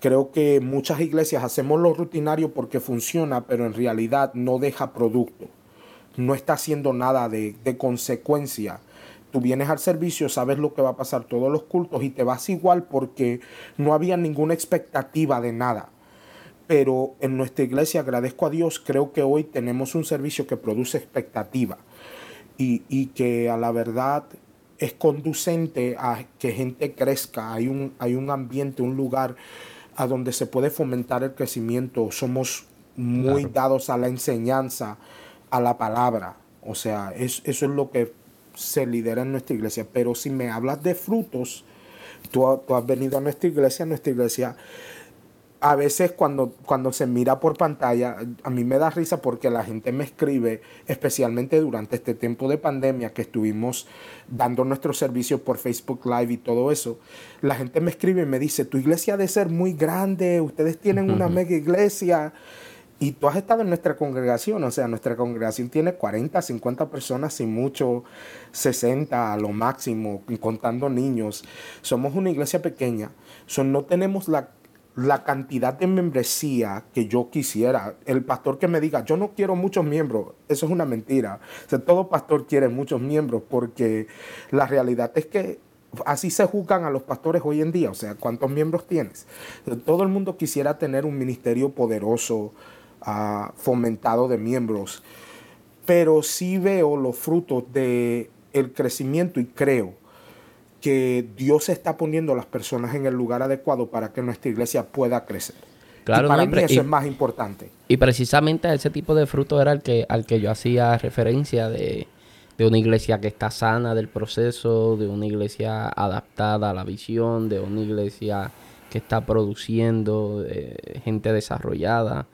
creo que muchas iglesias hacemos lo rutinario porque funciona, pero en realidad no deja producto. No está haciendo nada de consecuencia Tú vienes al servicio, sabes lo que va a pasar todos los cultos y te vas igual porque no había ninguna expectativa de nada. Pero en nuestra iglesia, agradezco a Dios, creo que hoy tenemos un servicio que produce expectativa y, que a la verdad es conducente a que gente crezca. Hay un, hay un ambiente, un lugar a donde se puede fomentar el crecimiento. Somos muy dados a la enseñanza, a la palabra. O sea, eso es lo que se lidera en nuestra iglesia. Pero si me hablas de frutos, tú, has venido a nuestra iglesia, nuestra iglesia a veces cuando, cuando se mira por pantalla, a mí me da risa porque la gente me escribe, especialmente durante este tiempo de pandemia que estuvimos dando nuestros servicios por Facebook Live y todo eso, la gente me escribe y me dice, tu iglesia debe ser muy grande, ustedes tienen una mega iglesia. Y tú has estado en nuestra congregación, o sea, nuestra congregación tiene 40, 50 personas, sin mucho, 60 a lo máximo, contando niños. Somos una iglesia pequeña, so, no tenemos la, la cantidad de membresía que yo quisiera. El pastor que me diga, yo no quiero muchos miembros, eso es una mentira. Todo pastor quiere muchos miembros porque la realidad es que así se juzgan a los pastores hoy en día, o sea, ¿cuántos miembros tienes? Todo el mundo quisiera tener un ministerio poderoso, fomentado de miembros, pero sí veo los frutos de el crecimiento y creo que Dios está poniendo a las personas en el lugar adecuado para que nuestra iglesia pueda crecer. Claro, para mí eso es más importante. Y precisamente ese tipo de fruto era el que, al que yo hacía referencia de, de una iglesia que está sana del proceso, de una iglesia adaptada a la visión, de una iglesia que está produciendo eh, gente desarrollada,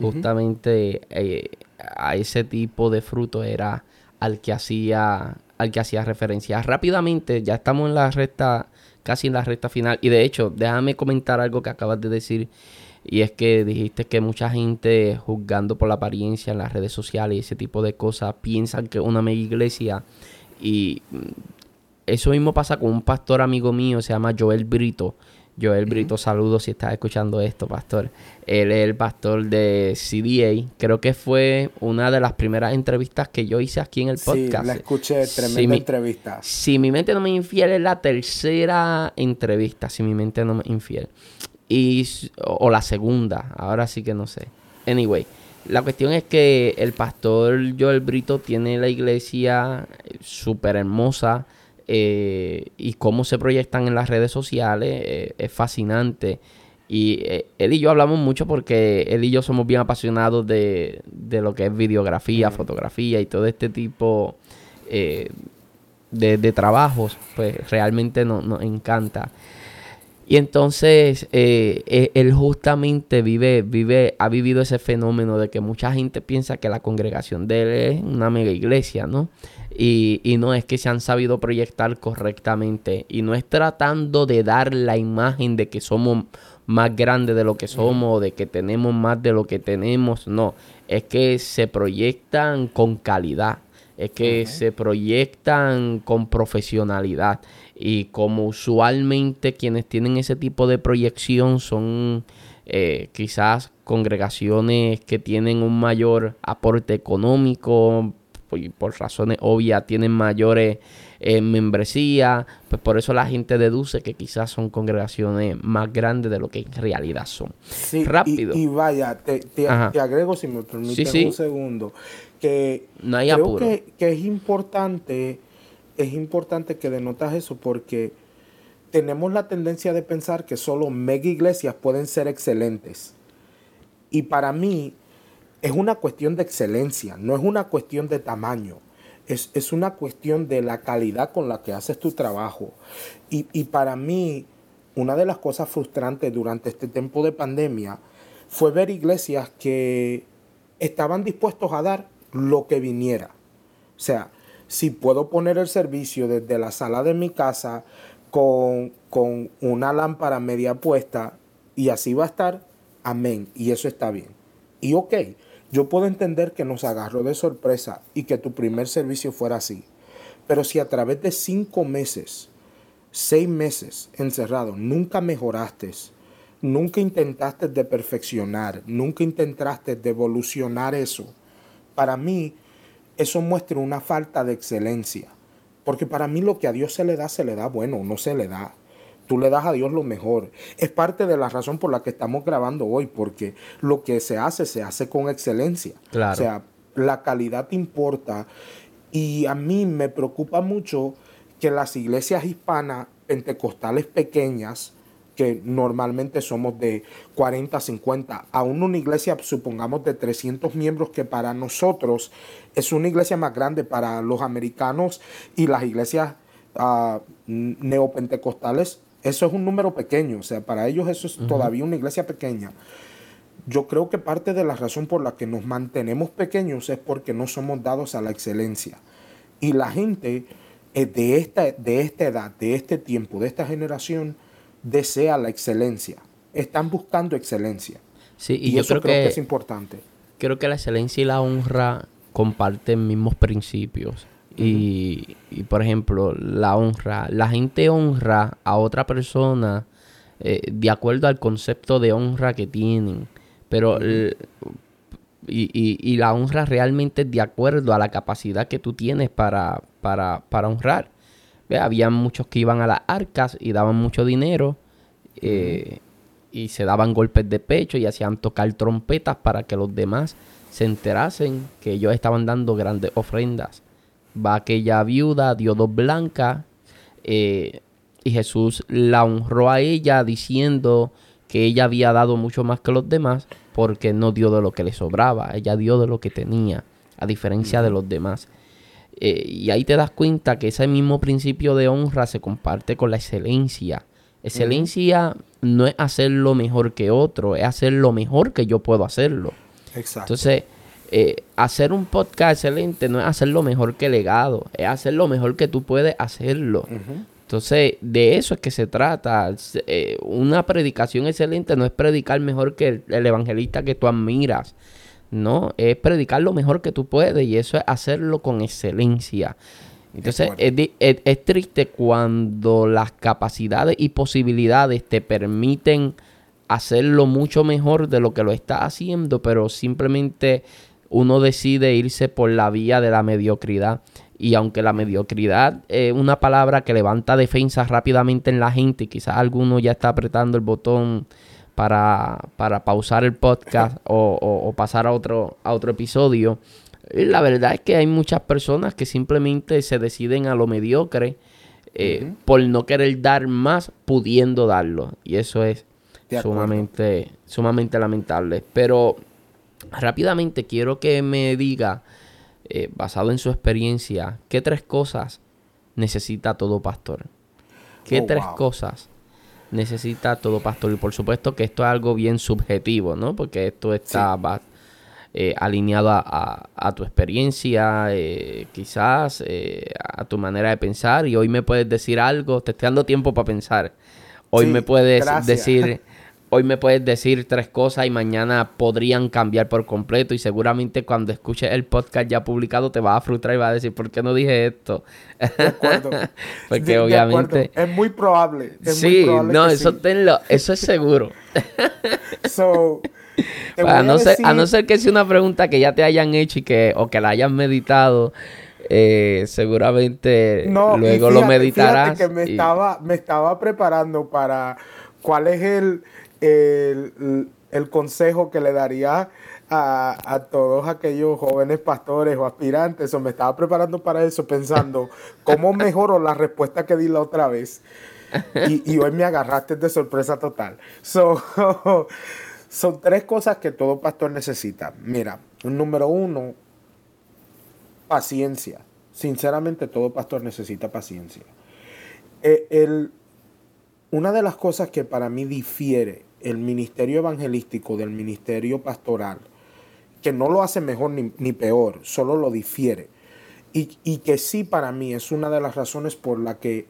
justamente eh, a ese tipo de fruto era al que hacía al que hacía referencia. Rápidamente, ya estamos en la recta, casi en la recta final. Y de hecho, déjame comentar algo que acabas de decir. Y es que dijiste que mucha gente juzgando por la apariencia en las redes sociales y ese tipo de cosas piensan que una mega iglesia. Y mm, eso mismo pasa con un pastor amigo mío, se llama Joel Brito. Joel Brito, saludos si estás escuchando esto, pastor. Él es el pastor de CDA. Creo que fue una de las primeras entrevistas que yo hice aquí en el podcast. Sí, la escuché, tremenda entrevista. Si mi mente no me infiel, es la tercera entrevista, si mi mente no me infiel. Y, o la segunda, ahora sí que no sé. Anyway, la cuestión es que el pastor Joel Brito tiene la iglesia súper hermosa eh, y cómo se proyectan en las redes sociales eh, es fascinante. Y eh, él y yo hablamos mucho porque él y yo somos bien apasionados de, lo que es videografía, fotografía y todo este tipo de, trabajos. Pues realmente nos encanta. Y entonces él justamente vive, vive, ha vivido ese fenómeno de que mucha gente piensa que la congregación de él es una mega iglesia, ¿no? Y, no es que se han sabido proyectar correctamente. Y no es tratando de dar la imagen de que somos más grandes de lo que somos, de que tenemos más de lo que tenemos. No, es que se proyectan con calidad. Es que se proyectan con profesionalidad. Y como usualmente quienes tienen ese tipo de proyección son eh, quizás congregaciones que tienen un mayor aporte económico, por razones obvias tienen mayores eh, membresías, pues por eso la gente deduce que quizás son congregaciones más grandes de lo que en realidad son. Sí, Rápido. Y, vaya, te, agrego, si me permites un segundo, que no hay creo que, que, es importante, es importante que denotas eso porque tenemos la tendencia de pensar que solo mega iglesias pueden ser excelentes. Y para mí, es una cuestión de excelencia, no es una cuestión de tamaño. Es, una cuestión de la calidad con la que haces tu trabajo. Y, y para mí, una de las cosas frustrantes durante este tiempo de pandemia fue ver iglesias que estaban dispuestos a dar lo que viniera. O sea, si puedo poner el servicio desde la sala de mi casa con, con una lámpara media puesta y así va a estar, amén. Y eso está bien. Y ok, yo puedo entender que nos agarró de sorpresa y que tu primer servicio fuera así. Pero si a través de cinco meses, seis meses encerrado, nunca mejoraste, nunca intentaste de perfeccionar, nunca intentaste de evolucionar eso, para mí eso muestra una falta de excelencia. Porque para mí lo que a Dios se le da, se le da bueno, no se le da. Tú le das a Dios lo mejor. Es parte de la razón por la que estamos grabando hoy, porque lo que se hace, se hace con excelencia. O sea, la calidad importa. Y a mí me preocupa mucho que las iglesias hispanas pentecostales pequeñas, que normalmente somos de 40, 50, aún una iglesia, supongamos, de 300 miembros, que para nosotros es una iglesia más grande, para los americanos y las iglesias uh, neopentecostales eso es un número pequeño, o sea, para ellos eso es todavía una iglesia pequeña. Yo creo que parte de la razón por la que nos mantenemos pequeños es porque no somos dados a la excelencia. Y la gente eh, de esta, de esta edad, de este tiempo, de esta generación, desea la excelencia. Están buscando excelencia. Sí, y, yo eso creo, que, es importante. Creo que la excelencia y la honra comparten mismos principios. Y, por ejemplo, la honra. La gente honra a otra persona eh, de acuerdo al concepto de honra que tienen. Pero y, la honra realmente de acuerdo a la capacidad que tú tienes para, para, para honrar. Había muchos que iban a las arcas y daban mucho dinero eh, y se daban golpes de pecho y hacían tocar trompetas para que los demás se enterasen que ellos estaban dando grandes ofrendas. Va aquella viuda, dio dos blancas, eh, y Jesús la honró a ella diciendo que ella había dado mucho más que los demás porque no dio de lo que le sobraba, ella dio de lo que tenía, a diferencia de los demás. Eh, y ahí te das cuenta que ese mismo principio de honra se comparte con la excelencia. Excelencia no es hacerlo mejor que otro, es hacer lo mejor que yo puedo hacerlo. Exacto. Entonces, eh, hacer un podcast excelente no es hacerlo mejor que legado, es hacer lo mejor que tú puedes hacerlo. Entonces, de eso es que se trata. Eh, una predicación excelente no es predicar mejor que el, evangelista que tú admiras. No, es predicar lo mejor que tú puedes y eso es hacerlo con excelencia. Entonces, es, triste cuando las capacidades y posibilidades te permiten hacerlo mucho mejor de lo que lo está haciendo, pero simplemente uno decide irse por la vía de la mediocridad. Y aunque la mediocridad es una palabra que levanta defensas rápidamente en la gente, quizás alguno ya está apretando el botón para, para pausar el podcast o, pasar a otro, a otro episodio. La verdad es que hay muchas personas que simplemente se deciden a lo mediocre eh, por no querer dar más pudiendo darlo. Y eso es sumamente, sumamente lamentable. Pero rápidamente quiero que me diga eh, basado en su experiencia, ¿qué tres cosas necesita todo pastor? ¿Qué oh, tres cosas necesita todo pastor? Y por supuesto que esto es algo bien subjetivo, ¿no? Porque esto está eh, alineado a, tu experiencia, eh, quizás a tu manera de pensar. Y hoy me puedes decir algo, te estoy dando tiempo para pensar. Hoy me puedes decir hoy me puedes decir tres cosas y mañana podrían cambiar por completo y seguramente cuando escuches el podcast ya publicado te vas a frustrar y vas a decir, ¿por qué no dije esto? De acuerdo. Porque obviamente... Es muy probable. sí, no, eso tenlo, eso es seguro. so, a, no ser, a no ser que sea una pregunta que ya te hayan hecho y que, o que la hayan meditado, eh, seguramente luego lo meditarás. que me, estaba, me estaba preparando para cuál es el, el, consejo que le daría a, todos aquellos jóvenes pastores o aspirantes, o me estaba preparando para eso pensando cómo mejoro la respuesta que di la otra vez. Y, hoy me agarraste de sorpresa total. son tres cosas que todo pastor necesita. Mira, número uno, paciencia. Sinceramente, todo pastor necesita paciencia. Eh, una de las cosas que para mí difiere el ministerio evangelístico del ministerio pastoral, que no lo hace mejor ni, peor, solo lo difiere. Y, y, que sí para mí es una de las razones por la que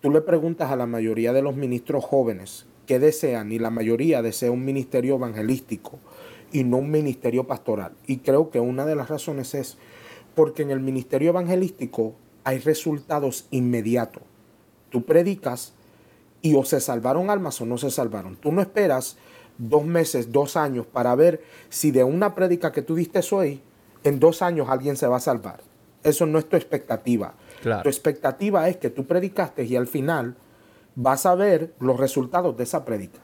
tú le preguntas a la mayoría de los ministros jóvenes qué desean, y la mayoría desea un ministerio evangelístico y no un ministerio pastoral. Y creo que una de las razones es porque en el ministerio evangelístico hay resultados inmediatos. Tú predicas y o se salvaron almas o no se salvaron. Tú no esperas dos meses, dos años para ver si de una prédica que tú diste hoy, en dos años alguien se va a salvar. Eso no es tu expectativa. Tu expectativa es que tú predicaste y al final vas a ver los resultados de esa prédica.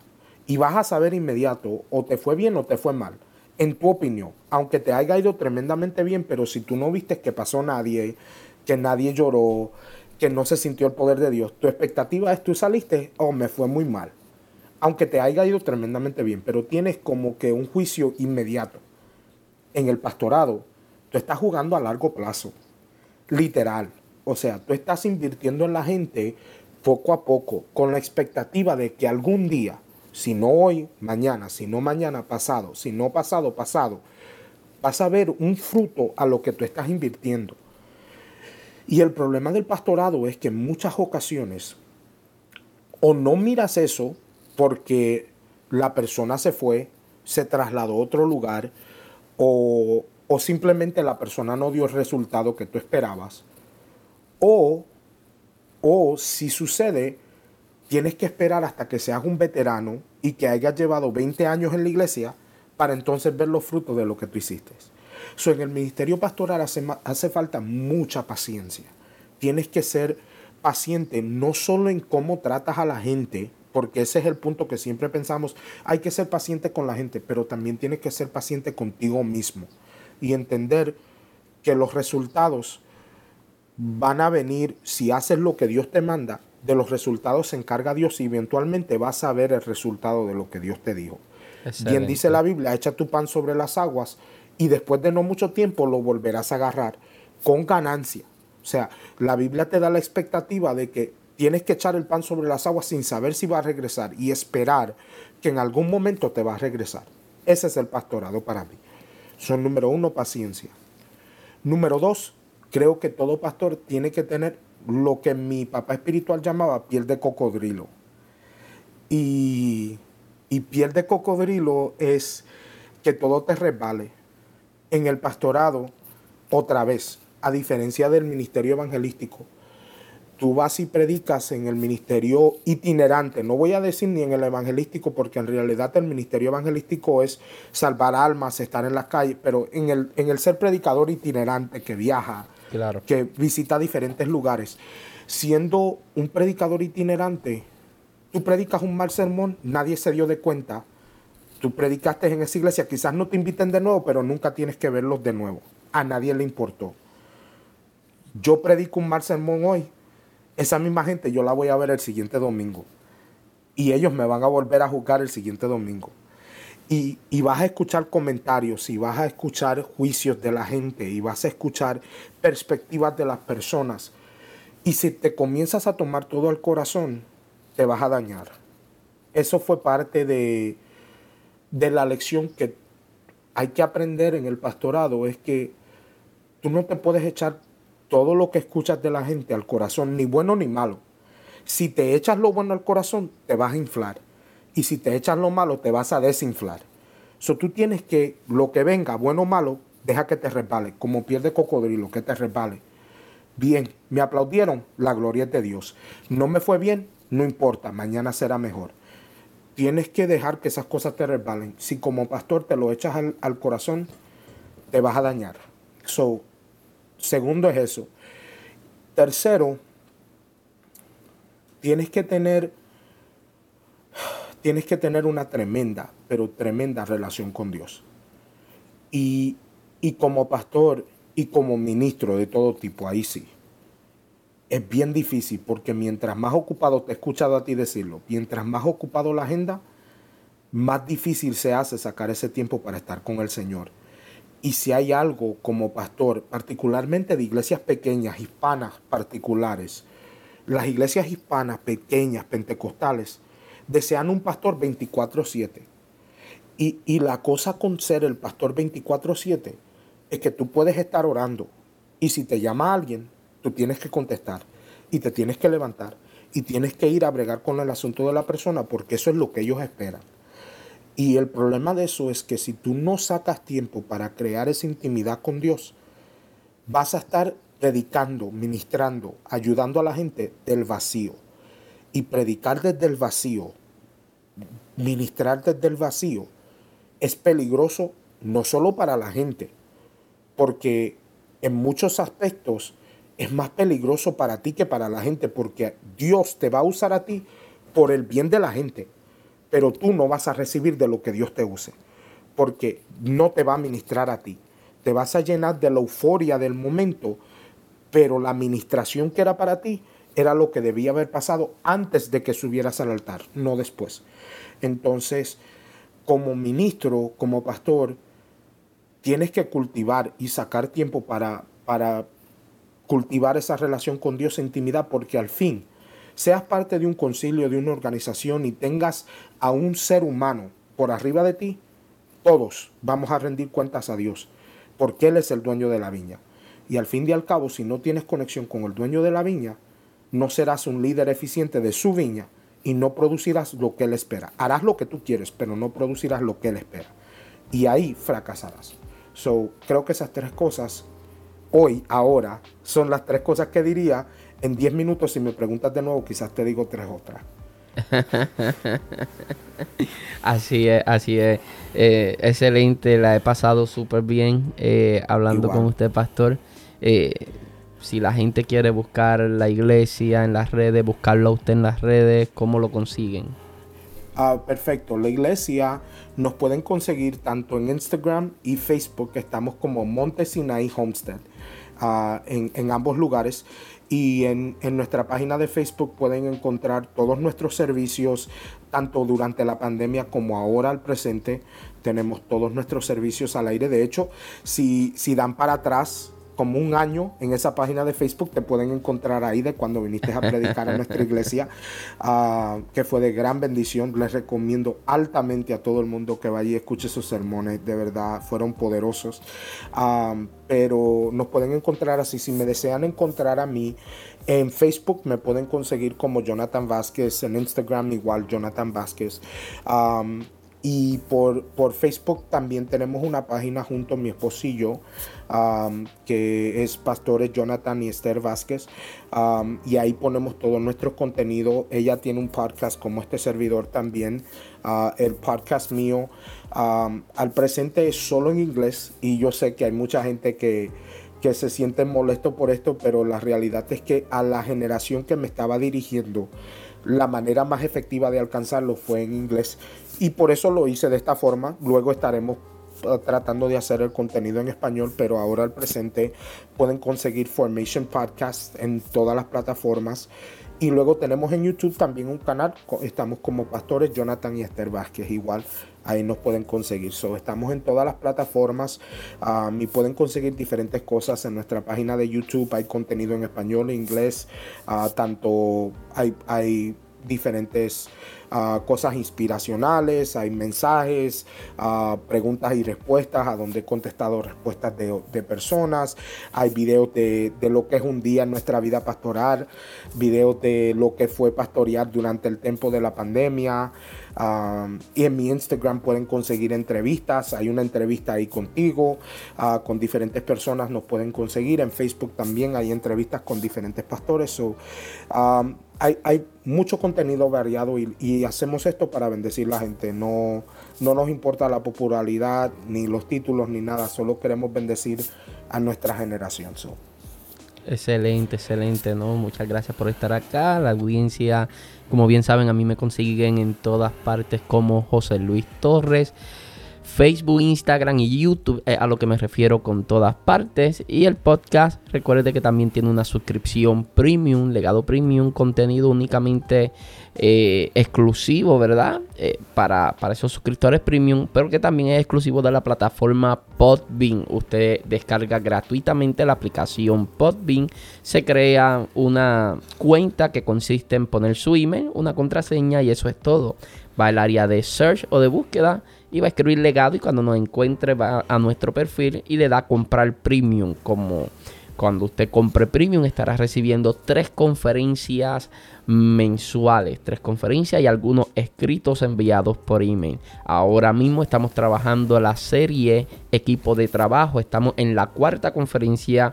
Y vas a saber inmediato o te fue bien o te fue mal. En tu opinión, aunque te haya ido tremendamente bien, pero si tú no viste que pasó nadie, que nadie lloró, que no se sintió el poder de Dios. Tu expectativa es tú saliste, oh, me fue muy mal. Aunque te haya ido tremendamente bien, pero tienes como que un juicio inmediato. En el pastorado, tú estás jugando a largo plazo, literal. O sea, tú estás invirtiendo en la gente poco a poco, con la expectativa de que algún día, si no hoy, mañana, si no mañana, pasado, si no pasado, pasado, vas a ver un fruto a lo que tú estás invirtiendo. Y el problema del pastorado es que en muchas ocasiones o no miras eso porque la persona se fue, se trasladó a otro lugar o, simplemente la persona no dio el resultado que tú esperabas. O, o si sucede, tienes que esperar hasta que seas un veterano y que hayas llevado 20 años en la iglesia para entonces ver los frutos de lo que tú hiciste en el ministerio pastoral hace, hace falta mucha paciencia. Tienes que ser paciente no solo en cómo tratas a la gente, porque ese es el punto que siempre pensamos, hay que ser paciente con la gente, pero también tienes que ser paciente contigo mismo y entender que los resultados van a venir si haces lo que Dios te manda, de los resultados se encarga Dios y eventualmente vas a ver el resultado de lo que Dios te dijo. Bien dice la Biblia, echa tu pan sobre las aguas y después de no mucho tiempo lo volverás a agarrar con ganancia. O sea, la Biblia te da la expectativa de que tienes que echar el pan sobre las aguas sin saber si va a regresar y esperar que en algún momento te va a regresar. Ese es el pastorado para mí. Son número uno, paciencia. Número dos, creo que todo pastor tiene que tener lo que mi papá espiritual llamaba piel de cocodrilo. Y, y piel de cocodrilo es que todo te resbale. En el pastorado, otra vez, a diferencia del ministerio evangelístico, tú vas y predicas en el ministerio itinerante. No voy a decir ni en el evangelístico, porque en realidad el ministerio evangelístico es salvar almas, estar en las calles, pero en el, en el ser predicador itinerante que viaja, claro. que visita diferentes lugares. Siendo un predicador itinerante, tú predicas un mal sermón, nadie se dio de cuenta. Tú predicaste en esa iglesia, quizás no te inviten de nuevo, pero nunca tienes que verlos de nuevo. A nadie le importó. Yo predico un mal sermón hoy, esa misma gente yo la voy a ver el siguiente domingo. Y ellos me van a volver a juzgar el siguiente domingo. Y, vas a escuchar comentarios y vas a escuchar juicios de la gente y vas a escuchar perspectivas de las personas. Y si te comienzas a tomar todo al corazón, te vas a dañar. Eso fue parte de, de la lección que hay que aprender en el pastorado, es que tú no te puedes echar todo lo que escuchas de la gente al corazón, ni bueno ni malo. Si te echas lo bueno al corazón, te vas a inflar. Y si te echas lo malo, te vas a desinflar. So, tú tienes que, lo que venga, bueno o malo, deja que te resbale, como piel de cocodrilo, que te resbale. Bien, me aplaudieron, la gloria es de Dios. No me fue bien, no importa, mañana será mejor. Tienes que dejar que esas cosas te resbalen. Si como pastor te lo echas al, corazón, te vas a dañar. So, Segundo es eso. Tercero, tienes que tener, tienes que tener una tremenda, pero tremenda relación con Dios. Y, y como pastor y como ministro de todo tipo, ahí sí. Es bien difícil porque mientras más ocupado te he escuchado a ti decirlo, mientras más ocupado la agenda, más difícil se hace sacar ese tiempo para estar con el Señor. Y si hay algo como pastor, particularmente de iglesias pequeñas, hispanas particulares, las iglesias hispanas pequeñas, pentecostales, desean un pastor 24/7. Y, y la cosa con ser el pastor 24/7 es que tú puedes estar orando y si te llama alguien, tú tienes que contestar y te tienes que levantar y tienes que ir a bregar con el asunto de la persona porque eso es lo que ellos esperan. Y el problema de eso es que si tú no sacas tiempo para crear esa intimidad con Dios, vas a estar predicando, ministrando, ayudando a la gente del vacío. Y predicar desde el vacío, ministrar desde el vacío, es peligroso no solo para la gente, porque en muchos aspectos es más peligroso para ti que para la gente, porque Dios te va a usar a ti por el bien de la gente pero tú no vas a recibir de lo que Dios te use, porque no te va a ministrar a ti. Te vas a llenar de la euforia del momento, pero la administración que era para ti era lo que debía haber pasado antes de que subieras al altar, no después. Entonces, como ministro, como pastor, tienes que cultivar y sacar tiempo para, para cultivar esa relación con Dios en intimidad, porque al fin, seas parte de un concilio, de una organización y tengas a un ser humano por arriba de ti, todos vamos a rendir cuentas a Dios, porque Él es el dueño de la viña. Y al fin y al cabo, si no tienes conexión con el dueño de la viña, no serás un líder eficiente de su viña y no producirás lo que Él espera. Harás lo que tú quieres, pero no producirás lo que Él espera. Y ahí fracasarás. So, creo que esas tres cosas, hoy, ahora, son las tres cosas que diría en 10 minutos, si me preguntas de nuevo, quizás te digo tres otras. así es, así es. Eh, excelente, la he pasado súper bien eh, hablando con usted, pastor. Eh, si la gente quiere buscar la iglesia en las redes, buscarlo a usted en las redes, ¿cómo lo consiguen? Ah, perfecto, la iglesia nos pueden conseguir tanto en Instagram y Facebook, estamos como Montesinai Homestead, ah, en, ambos lugares. Y en, nuestra página de Facebook pueden encontrar todos nuestros servicios, tanto durante la pandemia como ahora al presente. Tenemos todos nuestros servicios al aire. De hecho, si dan para atrás como un año en esa página de Facebook. Te pueden encontrar ahí de cuando viniste a predicar a nuestra iglesia, ah, que fue de gran bendición. Les recomiendo altamente a todo el mundo que vaya y escuche sus sermones. De verdad, fueron poderosos. Ah, pero nos pueden encontrar así. Si me desean encontrar a mí en Facebook, me pueden conseguir como Jonathan Vázquez. En Instagram, igual Jonathan Vázquez. Ah, y por, por, Facebook también tenemos una página junto a mi esposo y yo, que es Pastores Jonathan y Esther Vázquez. y ahí ponemos todo nuestro contenido. Ella tiene un podcast como este servidor también. Ah, el podcast mío al presente es solo en inglés y yo sé que hay mucha gente que, que se siente molesto por esto, pero la realidad es que a la generación que me estaba dirigiendo, la manera más efectiva de alcanzarlo fue en inglés y por eso lo hice de esta forma. Luego estaremos eh, tratando de hacer el contenido en español, pero ahora al presente pueden conseguir Formation Podcast en todas las plataformas. Y luego tenemos en YouTube también un canal, estamos como pastores Jonathan y Esther Vázquez, igual ahí nos pueden conseguir. So, estamos en todas las plataformas um, y pueden conseguir diferentes cosas en nuestra página de YouTube. Hay contenido en español, e inglés, uh, tanto hay, hay diferentes Ah, cosas inspiracionales, hay mensajes, ah, preguntas y respuestas, a donde he contestado respuestas de, personas, hay videos de, lo que es un día en nuestra vida pastoral, videos de lo que fue pastorear durante el tiempo de la pandemia. Ah, y en mi Instagram pueden conseguir entrevistas. Hay una entrevista ahí contigo, con diferentes personas nos pueden conseguir. En Facebook también hay entrevistas con diferentes pastores. So, hay, mucho contenido variado y, hacemos esto para bendecir a la gente. No, no nos importa la popularidad, ni los títulos, ni nada. Solo queremos bendecir a nuestra generación. Excelente, excelente, ¿no? Muchas gracias por estar acá. La audiencia, como bien saben, a mí me consiguen en todas partes como José Luis Torres. Facebook, Instagram y YouTube, a lo que me refiero con todas partes. Y el podcast, recuerde que también tiene una suscripción premium, legado premium, contenido únicamente eh, exclusivo, ¿verdad? Eh, para, para, esos suscriptores premium, pero que también es exclusivo de la plataforma Podbean. Usted descarga gratuitamente la aplicación Podbean, se crea una cuenta que consiste en poner su email, una contraseña y eso es todo. Va al área de search o de búsqueda y va a escribir legado y cuando nos encuentre va a nuestro perfil y le da comprar premium como cuando usted compre premium estará recibiendo tres conferencias mensuales, tres conferencias y algunos escritos enviados por email. Ahora mismo estamos trabajando la serie equipo de trabajo, estamos en la cuarta conferencia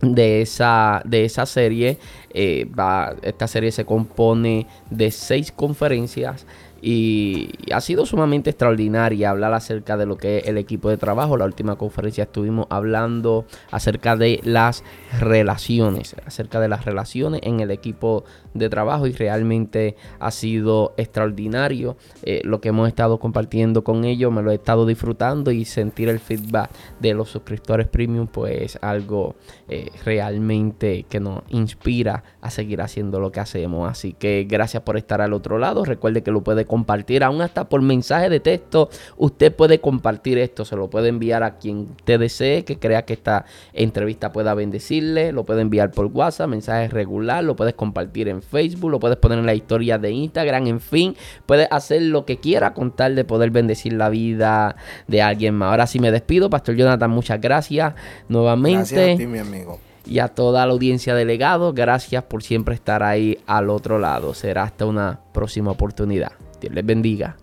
de esa, de esa serie. Eh, va, esta serie se compone de seis conferencias y ha sido sumamente extraordinaria hablar acerca de lo que es el equipo de trabajo. La última conferencia estuvimos hablando acerca de las relaciones, acerca de las relaciones en el equipo de trabajo y realmente ha sido extraordinario eh, lo que hemos estado compartiendo con ellos. Me lo he estado disfrutando y sentir el feedback de los suscriptores premium pues algo eh, realmente que nos inspira a seguir haciendo lo que hacemos. Así que gracias por estar al otro lado. Recuerde que lo puede compartir, aún hasta por mensaje de texto. Usted puede compartir esto, se lo puede enviar a quien te desee, que crea que esta entrevista pueda bendecirle. Lo puede enviar por WhatsApp, mensaje regular, lo puedes compartir en Facebook, lo puedes poner en la historia de Instagram, en fin, puedes hacer lo que quiera con tal de poder bendecir la vida de alguien más. Ahora sí me despido, Pastor Jonathan, muchas gracias nuevamente. Gracias a ti, mi amigo y a toda la audiencia delegado. Gracias por siempre estar ahí al otro lado. Será hasta una próxima oportunidad. Dios les bendiga.